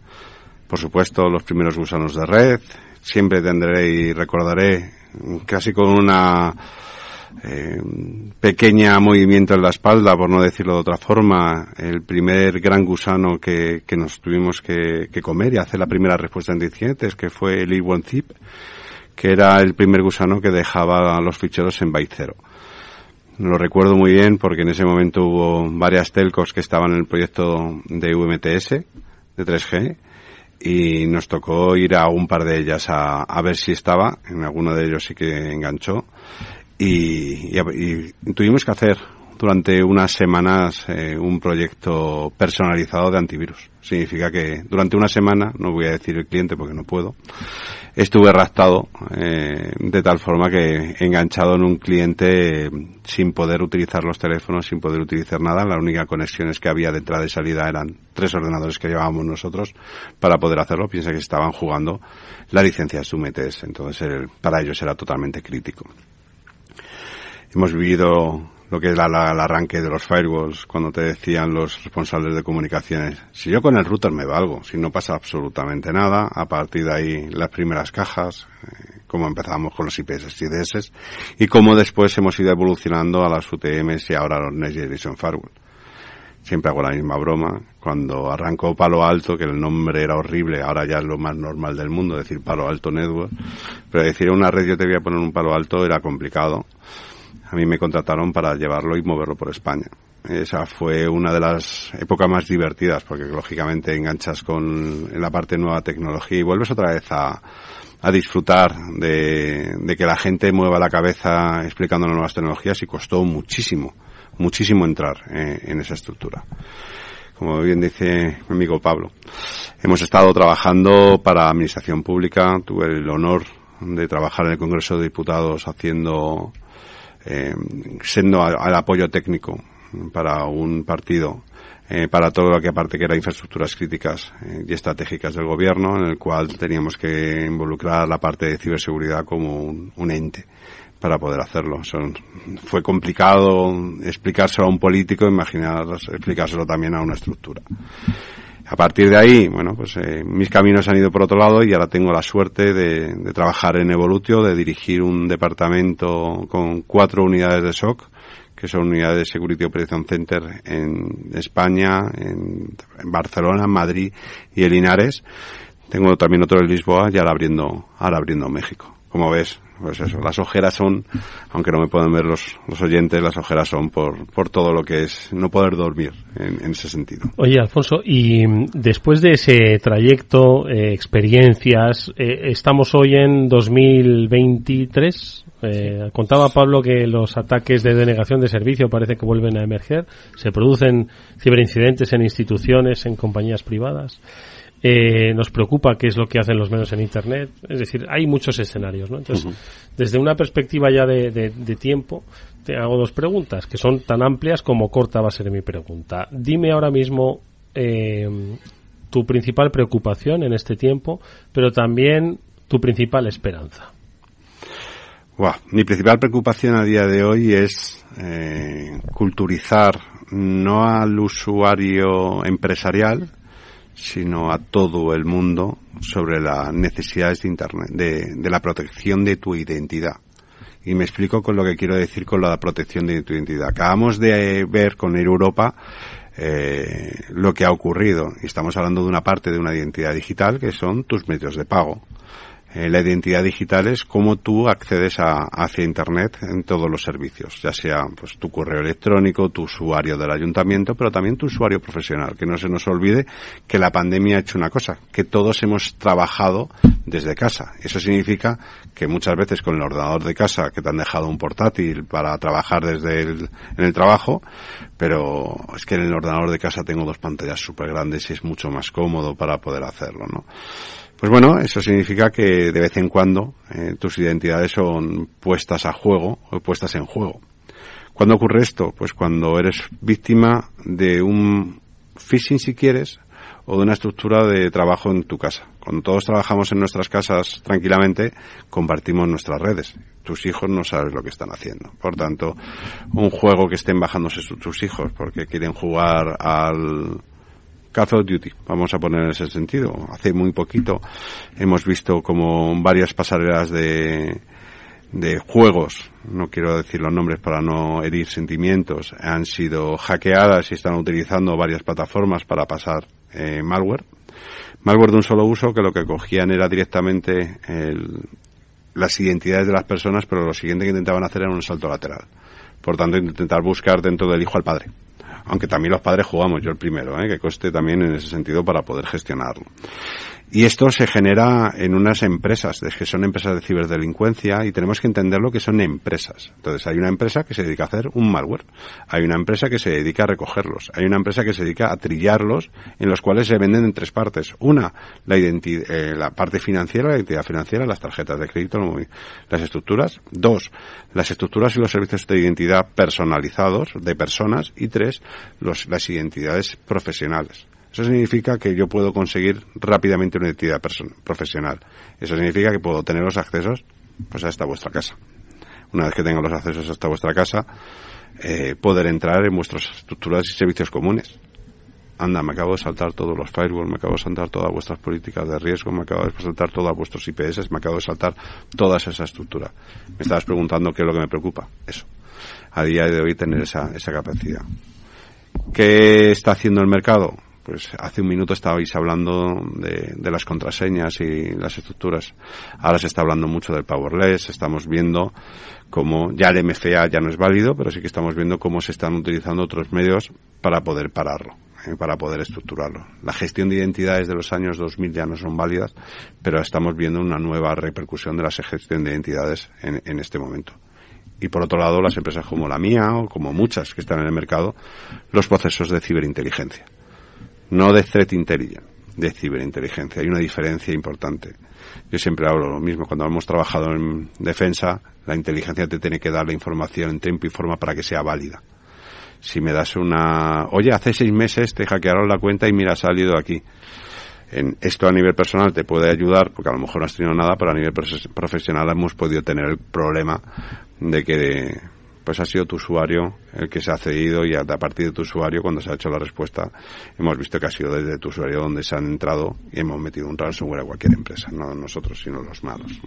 Speaker 6: Por supuesto, los primeros gusanos de red. Siempre tendré y recordaré casi con una eh, pequeña movimiento en la espalda, por no decirlo de otra forma, el primer gran gusano que, que nos tuvimos que, comer y hacer la primera respuesta en incidentes, que fue el E1-Zip, que era el primer gusano que dejaba los ficheros en byte cero. Lo recuerdo muy bien porque en ese momento hubo varias telcos que estaban en el proyecto de UMTS, de 3G, y nos tocó ir a un par de ellas a, a ver si estaba, en alguno de ellos sí que enganchó, y, y, tuvimos que hacer durante unas semanas eh, un proyecto personalizado de antivirus. Significa que durante una semana, no voy a decir el cliente porque no puedo, estuve raptado eh, de tal forma que enganchado en un cliente sin poder utilizar los teléfonos, sin poder utilizar nada. La única conexiones que había de entrada y salida eran tres ordenadores que llevábamos nosotros para poder hacerlo. Piensa que estaban jugando la licencia Sumetes, entonces el, para ellos era totalmente crítico. Hemos vivido lo que era la, el arranque de los firewalls, cuando te decían los responsables de comunicaciones, si yo con el router me valgo, si no pasa absolutamente nada, a partir de ahí las primeras cajas, eh, como empezamos con los IPS y IDS, y cómo después hemos ido evolucionando a las UTMs y ahora a los Next Generation Firewall. Siempre hago la misma broma. Cuando arrancó Palo Alto, que el nombre era horrible, ahora ya es lo más normal del mundo decir Palo Alto Network, pero decir una red yo te voy a poner un Palo Alto era complicado a mí me contrataron para llevarlo y moverlo por España. Esa fue una de las épocas más divertidas porque lógicamente enganchas con la parte nueva tecnología y vuelves otra vez a, a disfrutar de, de, que la gente mueva la cabeza explicando las nuevas tecnologías y costó muchísimo, muchísimo entrar eh, en esa estructura. Como bien dice mi amigo Pablo, hemos estado trabajando para Administración Pública, tuve el honor de trabajar en el Congreso de Diputados haciendo eh, siendo al apoyo técnico para un partido eh, para todo lo que aparte que era infraestructuras críticas eh, y estratégicas del gobierno, en el cual teníamos que involucrar la parte de ciberseguridad como un, ente para poder hacerlo. Fue complicado explicárselo a un político, imaginar explicárselo también a una estructura. A partir de ahí, bueno, pues eh, mis caminos han ido por otro lado y ahora tengo la suerte de, de, trabajar en Evolutio, de dirigir un departamento con cuatro unidades de SOC, que son unidades de Security Operation Center en España, en, Barcelona, Madrid y en Linares. Tengo también otro en Lisboa y ahora abriendo, ahora abriendo México. Como ves, pues eso, las ojeras son, aunque no me pueden ver los, los oyentes, las ojeras son por, por todo lo que es no poder dormir en, en ese sentido.
Speaker 3: Oye, Alfonso, y después de ese trayecto, eh, experiencias, eh, estamos hoy en 2023. Eh, contaba Pablo que los ataques de denegación de servicio parece que vuelven a emerger. Se producen ciberincidentes en instituciones, en compañías privadas. Eh, nos preocupa qué es lo que hacen los medios en Internet. Es decir, hay muchos escenarios, ¿no? Entonces, uh -huh. desde una perspectiva ya de, de, de, tiempo, te hago dos preguntas que son tan amplias como corta va a ser mi pregunta. Dime ahora mismo eh, tu principal preocupación en este tiempo, pero también tu principal esperanza.
Speaker 6: mi principal preocupación a día de hoy es eh, culturizar no al usuario empresarial, sino a todo el mundo sobre las necesidades de Internet, de, la protección de tu identidad. Y me explico con lo que quiero decir con la protección de tu identidad. Acabamos de ver con Europa eh, lo que ha ocurrido. Y estamos hablando de una parte de una identidad digital que son tus medios de pago. Eh, la identidad digital es cómo tú accedes a, hacia Internet en todos los servicios, ya sea pues tu correo electrónico, tu usuario del ayuntamiento, pero también tu usuario profesional. Que no se nos olvide que la pandemia ha hecho una cosa, que todos hemos trabajado desde casa. Eso significa que muchas veces con el ordenador de casa, que te han dejado un portátil para trabajar desde el, en el trabajo, pero es que en el ordenador de casa tengo dos pantallas súper grandes y es mucho más cómodo para poder hacerlo, ¿no? Pues bueno, eso significa que de vez en cuando eh, tus identidades son puestas a juego o puestas en juego. ¿Cuándo ocurre esto? Pues cuando eres víctima de un phishing si quieres o de una estructura de trabajo en tu casa. Cuando todos trabajamos en nuestras casas tranquilamente, compartimos nuestras redes. Tus hijos no sabes lo que están haciendo. Por tanto, un juego que estén bajándose tus hijos porque quieren jugar al Call Duty, vamos a poner en ese sentido. Hace muy poquito hemos visto como varias pasarelas de, de juegos, no quiero decir los nombres para no herir sentimientos, han sido hackeadas y están utilizando varias plataformas para pasar eh, malware. Malware de un solo uso que lo que cogían era directamente las identidades de las personas, pero lo siguiente que intentaban hacer era un salto lateral. Por tanto, intentar buscar dentro del hijo al padre aunque también los padres jugamos, yo el primero, ¿eh? que coste también en ese sentido para poder gestionarlo. Y esto se genera en unas empresas, es que son empresas de ciberdelincuencia y tenemos que entender lo que son empresas. Entonces hay una empresa que se dedica a hacer un malware, hay una empresa que se dedica a recogerlos, hay una empresa que se dedica a trillarlos en los cuales se venden en tres partes. Una, la, eh, la parte financiera, la identidad financiera, las tarjetas de crédito, las estructuras. Dos, las estructuras y los servicios de identidad personalizados de personas. Y tres, los, las identidades profesionales. Eso significa que yo puedo conseguir rápidamente una identidad profesional. Eso significa que puedo tener los accesos pues hasta vuestra casa. Una vez que tenga los accesos hasta vuestra casa, eh, poder entrar en vuestras estructuras y servicios comunes. Anda, me acabo de saltar todos los firewalls, me acabo de saltar todas vuestras políticas de riesgo, me acabo de saltar todos vuestros IPS, me acabo de saltar toda esa estructura. Me estabas preguntando qué es lo que me preocupa. Eso. A día de hoy tener esa, esa capacidad. ¿Qué está haciendo el mercado? Pues hace un minuto estabais hablando de, de, las contraseñas y las estructuras. Ahora se está hablando mucho del powerless, estamos viendo cómo ya el MFA ya no es válido, pero sí que estamos viendo cómo se están utilizando otros medios para poder pararlo, eh, para poder estructurarlo. La gestión de identidades de los años 2000 ya no son válidas, pero estamos viendo una nueva repercusión de la gestión de identidades en, en este momento y por otro lado las empresas como la mía o como muchas que están en el mercado, los procesos de ciberinteligencia no de threat intelligence, de ciberinteligencia. Hay una diferencia importante. Yo siempre hablo lo mismo. Cuando hemos trabajado en defensa, la inteligencia te tiene que dar la información en tiempo y forma para que sea válida. Si me das una, oye, hace seis meses te hackearon la cuenta y mira, ha salido aquí. En esto a nivel personal te puede ayudar, porque a lo mejor no has tenido nada, pero a nivel profesional hemos podido tener el problema de que pues ha sido tu usuario el que se ha cedido y a, partir de tu usuario, cuando se ha hecho la respuesta, hemos visto que ha sido desde tu usuario donde se han entrado y hemos metido un ransomware a cualquier empresa, no nosotros, sino los malos.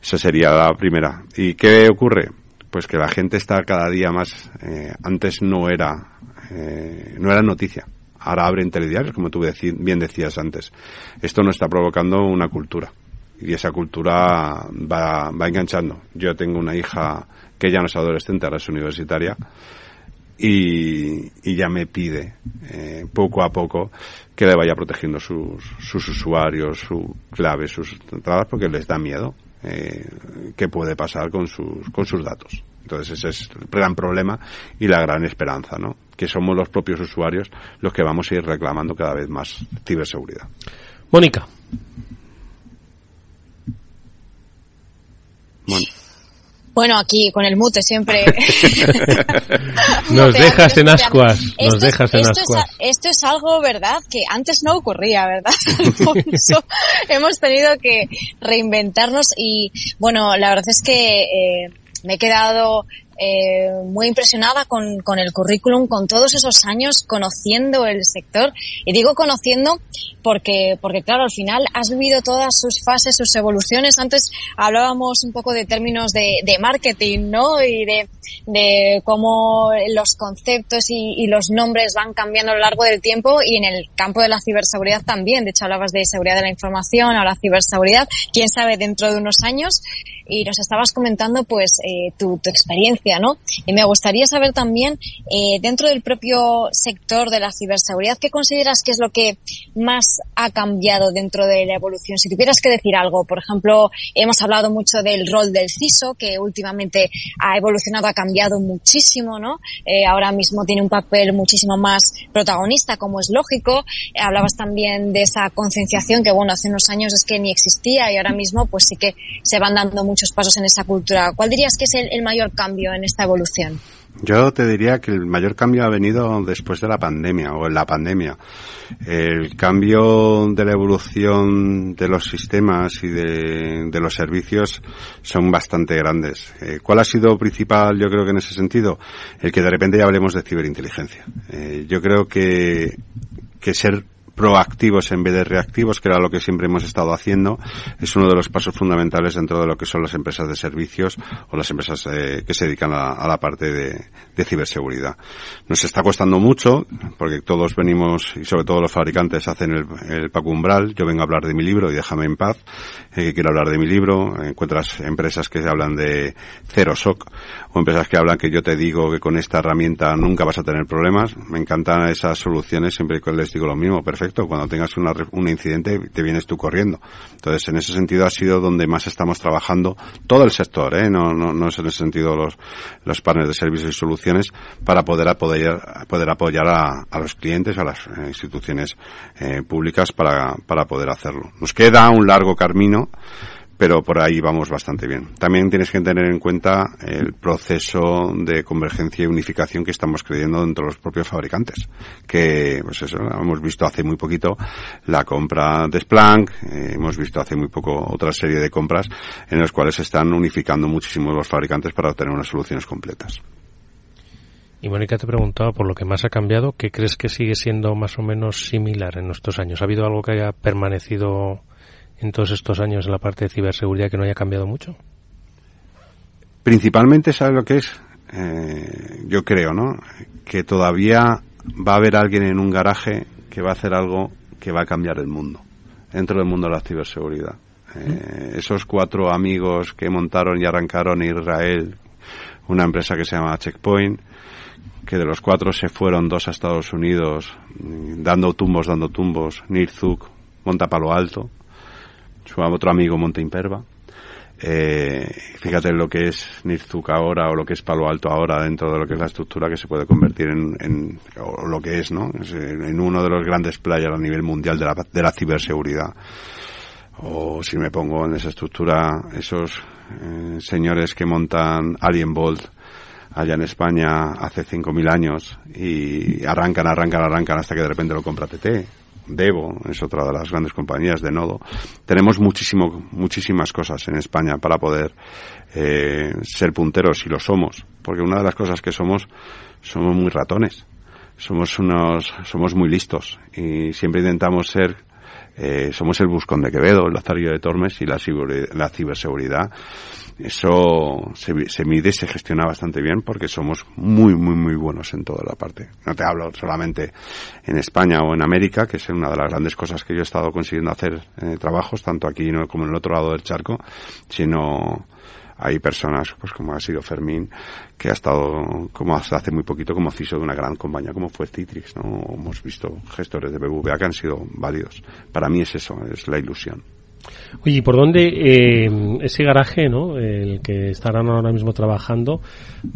Speaker 6: Esa sería la primera. ¿Y qué ocurre? Pues que la gente está cada día más, eh, antes no era, eh, no era noticia. Ahora abren telediarios, como tú bien decías antes. Esto no está provocando una cultura y esa cultura va, va enganchando. Yo tengo una hija que ya no es adolescente, ahora es universitaria, y, ya me pide eh, poco a poco que le vaya protegiendo sus, sus usuarios, su clave, sus entradas, porque les da miedo eh, qué puede pasar con sus, con sus datos. Entonces ese es el gran problema y la gran esperanza, ¿no? Que somos los propios usuarios los que vamos a ir reclamando cada vez más ciberseguridad.
Speaker 3: Mónica.
Speaker 6: Bueno.
Speaker 5: Aquí con el mute siempre. [LAUGHS] [LAUGHS]
Speaker 3: nos dejas en ascuas. Nos dejas en
Speaker 5: esto
Speaker 3: ascuas.
Speaker 5: Es, esto es algo, ¿verdad? Que antes no ocurría, ¿verdad? [LAUGHS] Alfonso? Hemos tenido que reinventarnos y, bueno, la verdad es que eh, me he quedado eh, muy impresionada con, con, el currículum, con todos esos años conociendo el sector. Y digo conociendo porque, porque claro, al final has vivido todas sus fases, sus evoluciones. Antes hablábamos un poco de términos de, de marketing, ¿no? Y de, de cómo los conceptos y, y, los nombres van cambiando a lo largo del tiempo y en el campo de la ciberseguridad también. De hecho, hablabas de seguridad de la información, ahora ciberseguridad. Quién sabe dentro de unos años. Y nos estabas comentando, pues, eh, tu, tu experiencia, Y me gustaría saber también, eh, dentro del propio sector de la ciberseguridad, ¿qué consideras que es lo que más ha cambiado dentro de la evolución? Si tuvieras que decir algo, por ejemplo, hemos hablado mucho del rol del CISO, que últimamente ha evolucionado, ha cambiado muchísimo, ¿no? Eh, ahora mismo tiene un papel muchísimo más protagonista, como es lógico. Hablabas también de esa concienciación que, bueno, hace unos años es que ni existía y ahora mismo, pues sí que se van dando muchos pasos en esa cultura. ¿Cuál dirías que es el mayor cambio en esta evolución?
Speaker 6: Yo te diría que el mayor cambio ha venido después de la pandemia o en la pandemia. El cambio de la evolución de los sistemas y de, los servicios son bastante grandes. Eh, ¿Cuál ha sido principal, yo creo que en ese sentido? El que de repente ya hablemos de ciberinteligencia. Eh, yo creo que, que ser proactivos en vez de reactivos, que era lo que siempre hemos estado haciendo, es uno de los pasos fundamentales dentro de lo que son las empresas de servicios o las empresas eh, que se dedican a, la parte de, ciberseguridad. Nos está costando mucho, porque todos venimos, y sobre todo los fabricantes, hacen el, el Paco Umbral. Yo vengo a hablar de mi libro y déjame en paz, eh, quiero hablar de mi libro. Encuentras empresas que hablan de cero SOC o empresas que hablan que yo te digo que con esta herramienta nunca vas a tener problemas. Me encantan esas soluciones, siempre que les digo lo mismo, Cuando tengas una, un incidente, te vienes tú corriendo. Entonces, en ese sentido ha sido donde más estamos trabajando todo el sector, ¿eh? no, no, no es en ese sentido los, los partners de servicios y soluciones para poder apoyar, poder apoyar a, a los clientes, a las eh, instituciones eh, públicas para, para poder hacerlo. Nos queda un largo camino pero por ahí vamos bastante bien. También tienes que tener en cuenta el proceso de convergencia y unificación que estamos creyendo dentro de los propios fabricantes, que pues eso, hemos visto hace muy poquito la compra de Splunk, eh, hemos visto hace muy poco otra serie de compras en las cuales se están unificando muchísimo los fabricantes para obtener unas soluciones completas.
Speaker 4: Y Mónica te preguntaba por lo que más ha cambiado, ¿qué crees que sigue siendo más o menos similar en estos años? ¿Ha habido algo que haya permanecido en todos estos años en la parte de ciberseguridad que no haya cambiado mucho?
Speaker 6: Principalmente, ¿sabes lo que es? Eh, yo creo, ¿no? Que todavía va a haber alguien en un garaje que va a hacer algo que va a cambiar el mundo, dentro del mundo de la ciberseguridad. Eh, esos cuatro amigos que montaron y arrancaron Israel, una empresa que se llama Checkpoint, que de los cuatro se fueron dos a Estados Unidos, dando tumbos, dando tumbos, Nirzuk, monta Palo Alto, su otro amigo monta Imperva. Eh, fíjate lo que es Nirzuk ahora o lo que es Palo Alto ahora dentro de lo que es la estructura que se puede convertir en, en o lo que es, ¿no? en uno de los grandes players a nivel mundial de la, de la ciberseguridad. O si me pongo en esa estructura, esos eh, señores que montan Alien Bolt allá en España hace 5.000 años y arrancan, arrancan, arrancan hasta que de repente lo compra TT Devo es otra de las grandes compañías de Nodo. Tenemos muchísimo, muchísimas cosas en España para poder eh, ser punteros y lo somos, porque una de las cosas que somos somos muy ratones, somos unos, somos muy listos y siempre intentamos ser eh, somos el Buscón de Quevedo, el Lazarillo de Tormes y la, la ciberseguridad eso se, se, mide se gestiona bastante bien porque somos muy, muy, muy buenos en toda la parte. No te hablo solamente en España o en América, que es una de las grandes cosas que yo he estado consiguiendo hacer eh, trabajos, tanto aquí como en el otro lado del charco, sino hay personas, pues como ha sido Fermín, que ha estado, como hace muy poquito, como CISO de una gran compañía como fue Citrix, ¿no? Hemos visto gestores de BBVA que han sido válidos. Para mí es eso, es la ilusión.
Speaker 3: Oye, ¿y por dónde eh, ese garaje, ¿no? el que estarán ahora mismo trabajando,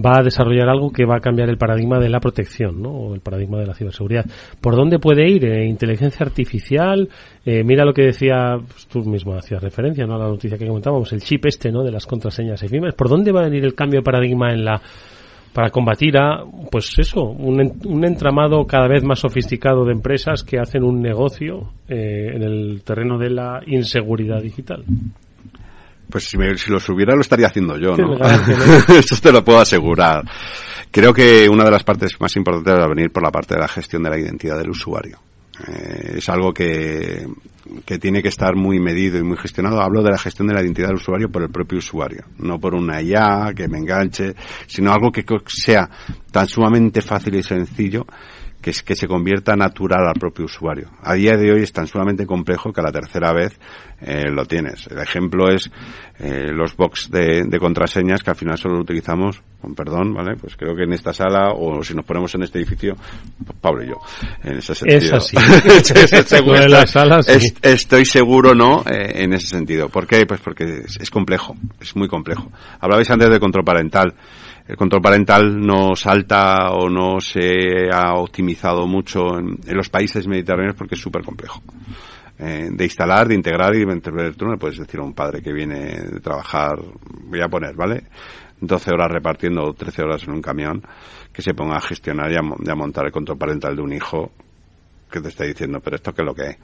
Speaker 3: va a desarrollar algo que va a cambiar el paradigma de la protección, ¿no? o el paradigma de la ciberseguridad? ¿Por dónde puede ir? Eh, ¿Inteligencia artificial? Eh, mira lo que decía, pues, tú mismo hacías referencia ¿no? a la noticia que comentábamos, el chip este ¿no? de las contraseñas efímeras. ¿Por dónde va a venir el cambio de paradigma en la para combatir a, pues eso, un, un, entramado cada vez más sofisticado de empresas que hacen un negocio eh, en el terreno de la inseguridad digital.
Speaker 6: Pues si, me, si los hubiera lo estaría haciendo yo, ¿no? [LAUGHS] Eso te lo puedo asegurar. Creo que una de las partes más importantes va a venir por la parte de la gestión de la identidad del usuario. Eh, es algo que, que tiene que estar muy medido y muy gestionado. Hablo de la gestión de la identidad del usuario por el propio usuario, no por una IA que me enganche, sino algo que sea tan sumamente fácil y sencillo que, es, que se convierta natural al propio usuario. A día de hoy es tan sumamente complejo que a la tercera vez eh, lo tienes. El ejemplo es eh, los box de, de, contraseñas que al final solo lo utilizamos, con perdón, ¿vale? Pues creo que en esta sala o si nos ponemos en este edificio, pues Pablo y yo, en ese sentido. [LAUGHS] [LAUGHS]
Speaker 3: Es así.
Speaker 6: sí. estoy seguro, ¿no? Eh, en ese sentido. ¿Por qué? Pues porque es, es complejo, es muy complejo. Hablabais antes de control parental el control parental no salta o no se ha optimizado mucho en, los países mediterráneos porque es súper complejo. Eh, de instalar, de integrar y de mantener. Tú no le puedes decir a un padre que viene de trabajar, voy a poner, ¿vale? 12 horas repartiendo o 13 horas en un camión, que se ponga a gestionar y a, y a montar el control parental de un hijo que te está diciendo, pero esto qué es lo que es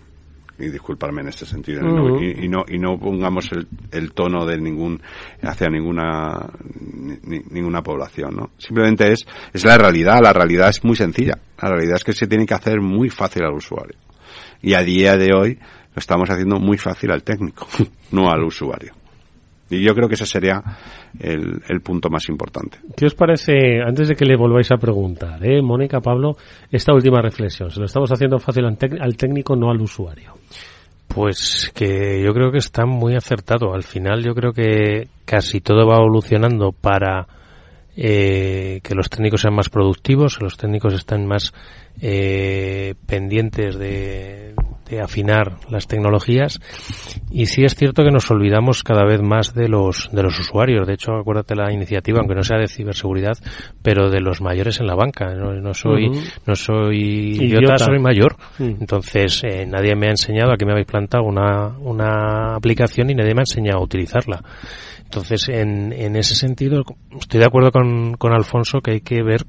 Speaker 6: y disculparme en este sentido uh -huh. y, y, no y no pongamos el, el, tono de ningún hacia ninguna ni, ninguna población no simplemente es es la realidad la realidad es muy sencilla. La realidad es que se tiene que hacer muy fácil al usuario. Y a día de hoy lo estamos haciendo muy fácil al técnico [LAUGHS] no al usuario y yo creo que ese sería el, el, punto más importante.
Speaker 3: ¿Qué os parece, antes de que le volváis a preguntar, eh, Mónica, Pablo, esta última reflexión? ¿Se lo estamos haciendo fácil al, al técnico, no al usuario?
Speaker 4: Pues que yo creo que está muy acertado. Al final yo creo que casi todo va evolucionando para eh, que los técnicos sean más productivos, que los técnicos estén más eh, pendientes de, afinar las tecnologías. Y sí es cierto que nos olvidamos cada vez más de los de los usuarios. De hecho acuérdate la iniciativa aunque no sea de ciberseguridad pero de los mayores en la banca. No, no soy uh -huh. no soy idiota, idiota, soy mayor. Uh -huh. entonces eh, nadie me ha enseñado aquí me habéis plantado una una aplicación y nadie me ha enseñado a utilizarla. Entonces en, en ese sentido estoy de acuerdo con, con Alfonso que hay que ver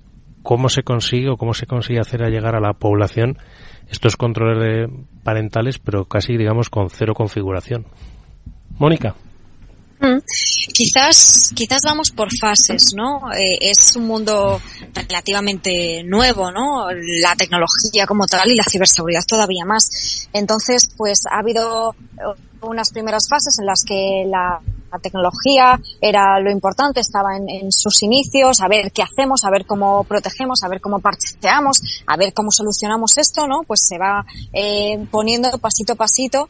Speaker 4: cómo se consigue o cómo se consigue hacer a llegar a la población estos controles parentales, pero casi, digamos, con cero configuración.
Speaker 3: Mónica.
Speaker 5: Quizás, quizás vamos por fases, ¿no? Eh, es un mundo relativamente nuevo, ¿no? La tecnología como tal y la ciberseguridad todavía más. Entonces, pues ha habido unas primeras fases en las que la tecnología era lo importante, estaba en, en, sus inicios, a ver qué hacemos, a ver cómo protegemos, a ver cómo parcheamos, a ver cómo solucionamos esto, ¿no? Pues se va eh, poniendo pasito a pasito,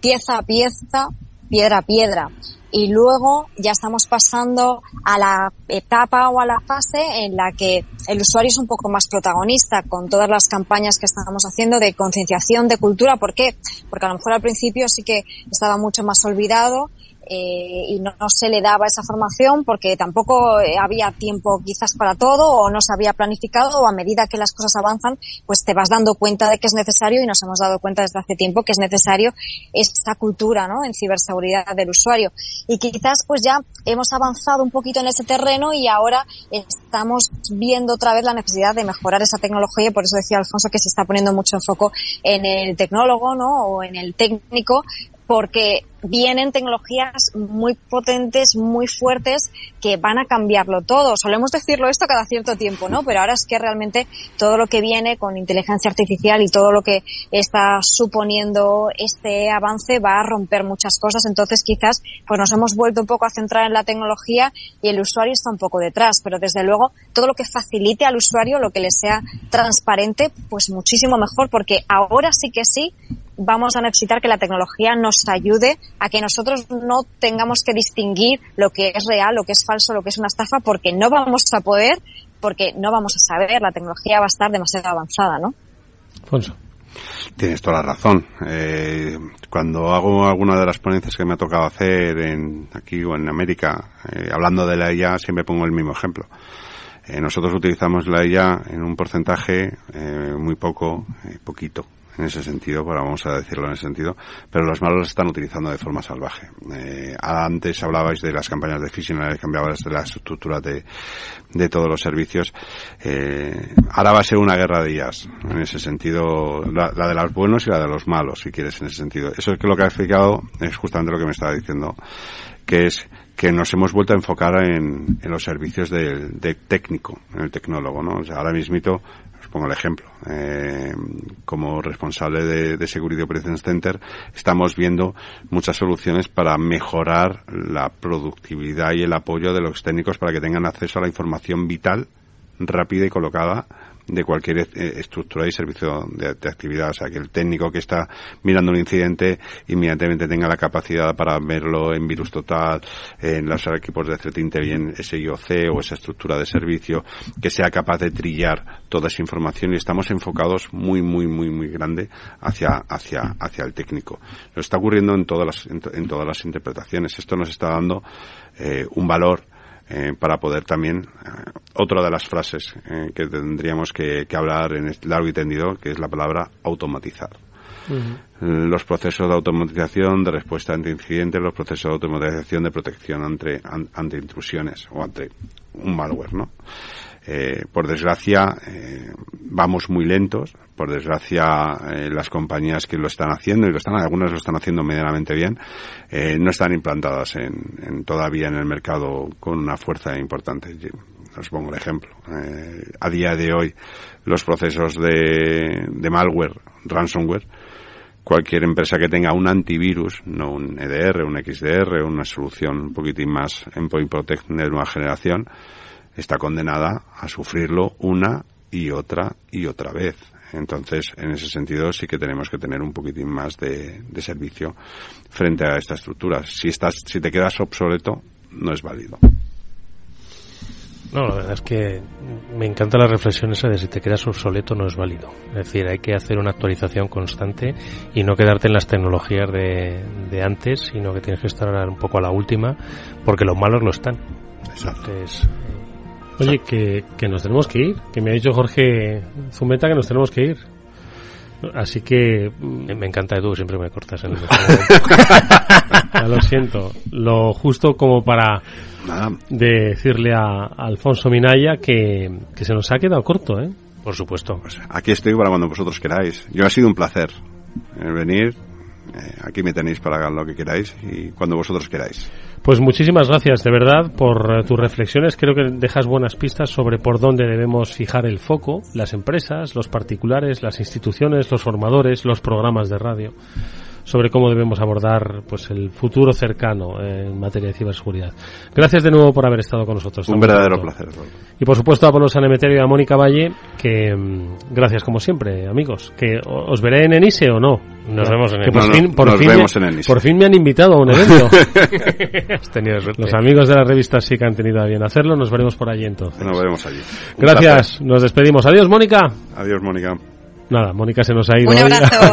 Speaker 5: pieza a pieza, piedra a piedra. Y luego ya estamos pasando a la etapa o a la fase en la que el usuario es un poco más protagonista con todas las campañas que estamos haciendo de concienciación, de cultura. ¿Por qué? Porque a lo mejor al principio sí que estaba mucho más olvidado eh, y no, se le daba esa formación porque tampoco eh, había tiempo quizás para todo o no se había planificado o a medida que las cosas avanzan pues te vas dando cuenta de que es necesario y nos hemos dado cuenta desde hace tiempo que es necesario esta cultura ¿no? en ciberseguridad del usuario y quizás pues ya hemos avanzado un poquito en ese terreno y ahora estamos viendo otra vez la necesidad de mejorar esa tecnología y por eso decía Alfonso que se está poniendo mucho foco en el tecnólogo ¿no? o en el técnico porque vienen tecnologías muy potentes, muy fuertes, que van a cambiarlo todo. Solemos decirlo esto cada cierto tiempo, ¿no? Pero ahora es que realmente todo lo que viene con inteligencia artificial y todo lo que está suponiendo este avance va a romper muchas cosas. Entonces quizás pues nos hemos vuelto un poco a centrar en la tecnología y el usuario está un poco detrás. Pero desde luego todo lo que facilite al usuario, lo que le sea transparente, pues muchísimo mejor porque ahora sí que sí vamos a necesitar que la tecnología nos ayude a que nosotros no tengamos que distinguir lo que es real, lo que es falso, lo que es una estafa, porque no vamos a poder, porque no vamos a saber, la tecnología va a estar demasiado avanzada, ¿no?
Speaker 3: Alfonso.
Speaker 6: Tienes toda la razón. Eh, cuando hago alguna de las ponencias que me ha tocado hacer en, aquí o en América, eh, hablando de la IA, siempre pongo el mismo ejemplo. Eh, nosotros utilizamos la IA en un porcentaje eh, muy poco, eh, poquito, en ese sentido, para vamos a decirlo en ese sentido, pero los malos lo están utilizando de forma salvaje. Eh, antes hablabais de las campañas de phishing, cambiabais de las estructuras de, de todos los servicios. Eh, ahora va a ser una guerra de IAS, en ese sentido, la, la, de los buenos y la de los malos, si quieres, en ese sentido. Eso es que lo que ha explicado es justamente lo que me estaba diciendo, que es que nos hemos vuelto a enfocar en, en los servicios del de técnico, en el tecnólogo, ¿no? O sea, ahora mismito pongo el ejemplo. Eh, como responsable de, de Operations Center, estamos viendo muchas soluciones para mejorar la productividad y el apoyo de los técnicos para que tengan acceso a la información vital, rápida y colocada de cualquier eh, estructura y servicio de, actividad. O sea, que el técnico que está mirando un incidente inmediatamente tenga la capacidad para verlo en virus total, en los equipos de threat intelligence, ese IOC o esa estructura de servicio, que sea capaz de trillar toda esa información y estamos enfocados muy, muy, muy, muy grande hacia, hacia, hacia el técnico. Nos está ocurriendo en todas las, en, en todas las interpretaciones. Esto nos está dando eh, un valor eh, para poder también eh, otra de las frases eh, que tendríamos que, que, hablar en este largo y tendido que es la palabra automatizar uh -huh. los procesos de automatización de respuesta ante incidentes los procesos de automatización de protección ante, ante intrusiones o ante un malware no eh, por desgracia eh, vamos muy lentos. Por desgracia eh, las compañías que lo están haciendo y lo están algunas lo están haciendo medianamente bien eh, no están implantadas en, todavía en el mercado con una fuerza importante. Os pongo el ejemplo. Eh, a día de hoy los procesos de, de malware ransomware cualquier empresa que tenga un antivirus, no un EDR, un XDR, una solución un poquitín más en Point Protect de nueva generación, está condenada a sufrirlo una y otra y otra vez. Entonces, en ese sentido, sí que tenemos que tener un poquitín más de, de servicio frente a esta estructura. Si, estás, si te quedas obsoleto, no es válido.
Speaker 4: No, la verdad es que me encanta la reflexión esa de si te quedas obsoleto no es válido. Es decir, hay que hacer una actualización constante y no quedarte en las tecnologías de, de antes, sino que tienes que estar un poco a la última, porque los malos lo están.
Speaker 6: Exacto.
Speaker 4: Entonces,
Speaker 3: Oye, que, que nos tenemos que ir, que me ha dicho Jorge Zumeta que nos tenemos que ir. Así que
Speaker 4: me encanta Edu, siempre me cortas en el [LAUGHS]
Speaker 3: ya lo siento. Lo justo como para
Speaker 6: Nada.
Speaker 3: decirle a, a Alfonso Minaya que, que, se nos ha quedado corto, ¿eh?
Speaker 4: Por supuesto.
Speaker 6: Pues aquí estoy para cuando vosotros queráis. Yo ha sido un placer eh, venir. Eh, aquí me tenéis para lo que queráis y cuando vosotros queráis.
Speaker 3: Pues muchísimas gracias de verdad por eh, tus reflexiones. Creo que dejas buenas pistas sobre por dónde debemos fijar el foco, las empresas, los particulares, las instituciones, los formadores, los programas de radio sobre cómo debemos abordar pues el futuro cercano en materia de ciberseguridad. Gracias de nuevo por haber estado con nosotros.
Speaker 6: Un verdadero placer.
Speaker 3: Y por supuesto a Pablo Sanemeterio y a Mónica Valle, que mm, gracias como siempre, amigos. Que os veré en Enise o no.
Speaker 4: Nos vemos en
Speaker 3: Enise. Por,
Speaker 6: no,
Speaker 3: fin, por,
Speaker 6: nos
Speaker 3: fin
Speaker 6: vemos
Speaker 3: me,
Speaker 6: en Enise.
Speaker 3: por fin me han invitado a un evento. [LAUGHS]
Speaker 4: Has tenido suerte.
Speaker 3: Los amigos de la revista sí que han tenido a bien hacerlo. Nos veremos por allí entonces.
Speaker 6: Nos veremos allí.
Speaker 3: Un gracias. Placer. Nos despedimos. Adiós, Mónica.
Speaker 6: Adiós, Mónica.
Speaker 3: Nada, Mónica se nos ha ido
Speaker 5: Un abrazo. [LAUGHS]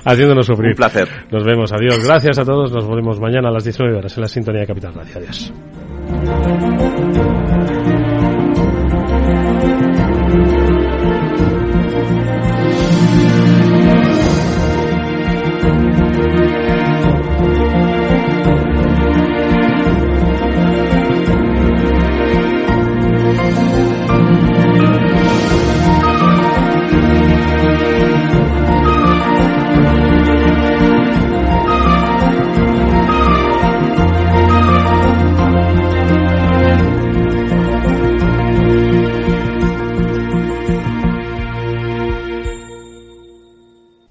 Speaker 5: [LAUGHS]
Speaker 3: haciéndonos sufrir.
Speaker 6: Un placer.
Speaker 3: Nos vemos, adiós. Gracias a todos. Nos volvemos mañana a las 19 horas en la sintonía de Capital Radio. Adiós.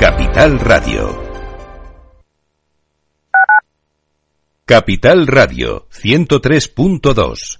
Speaker 1: Capital Radio. Capital Radio 103.2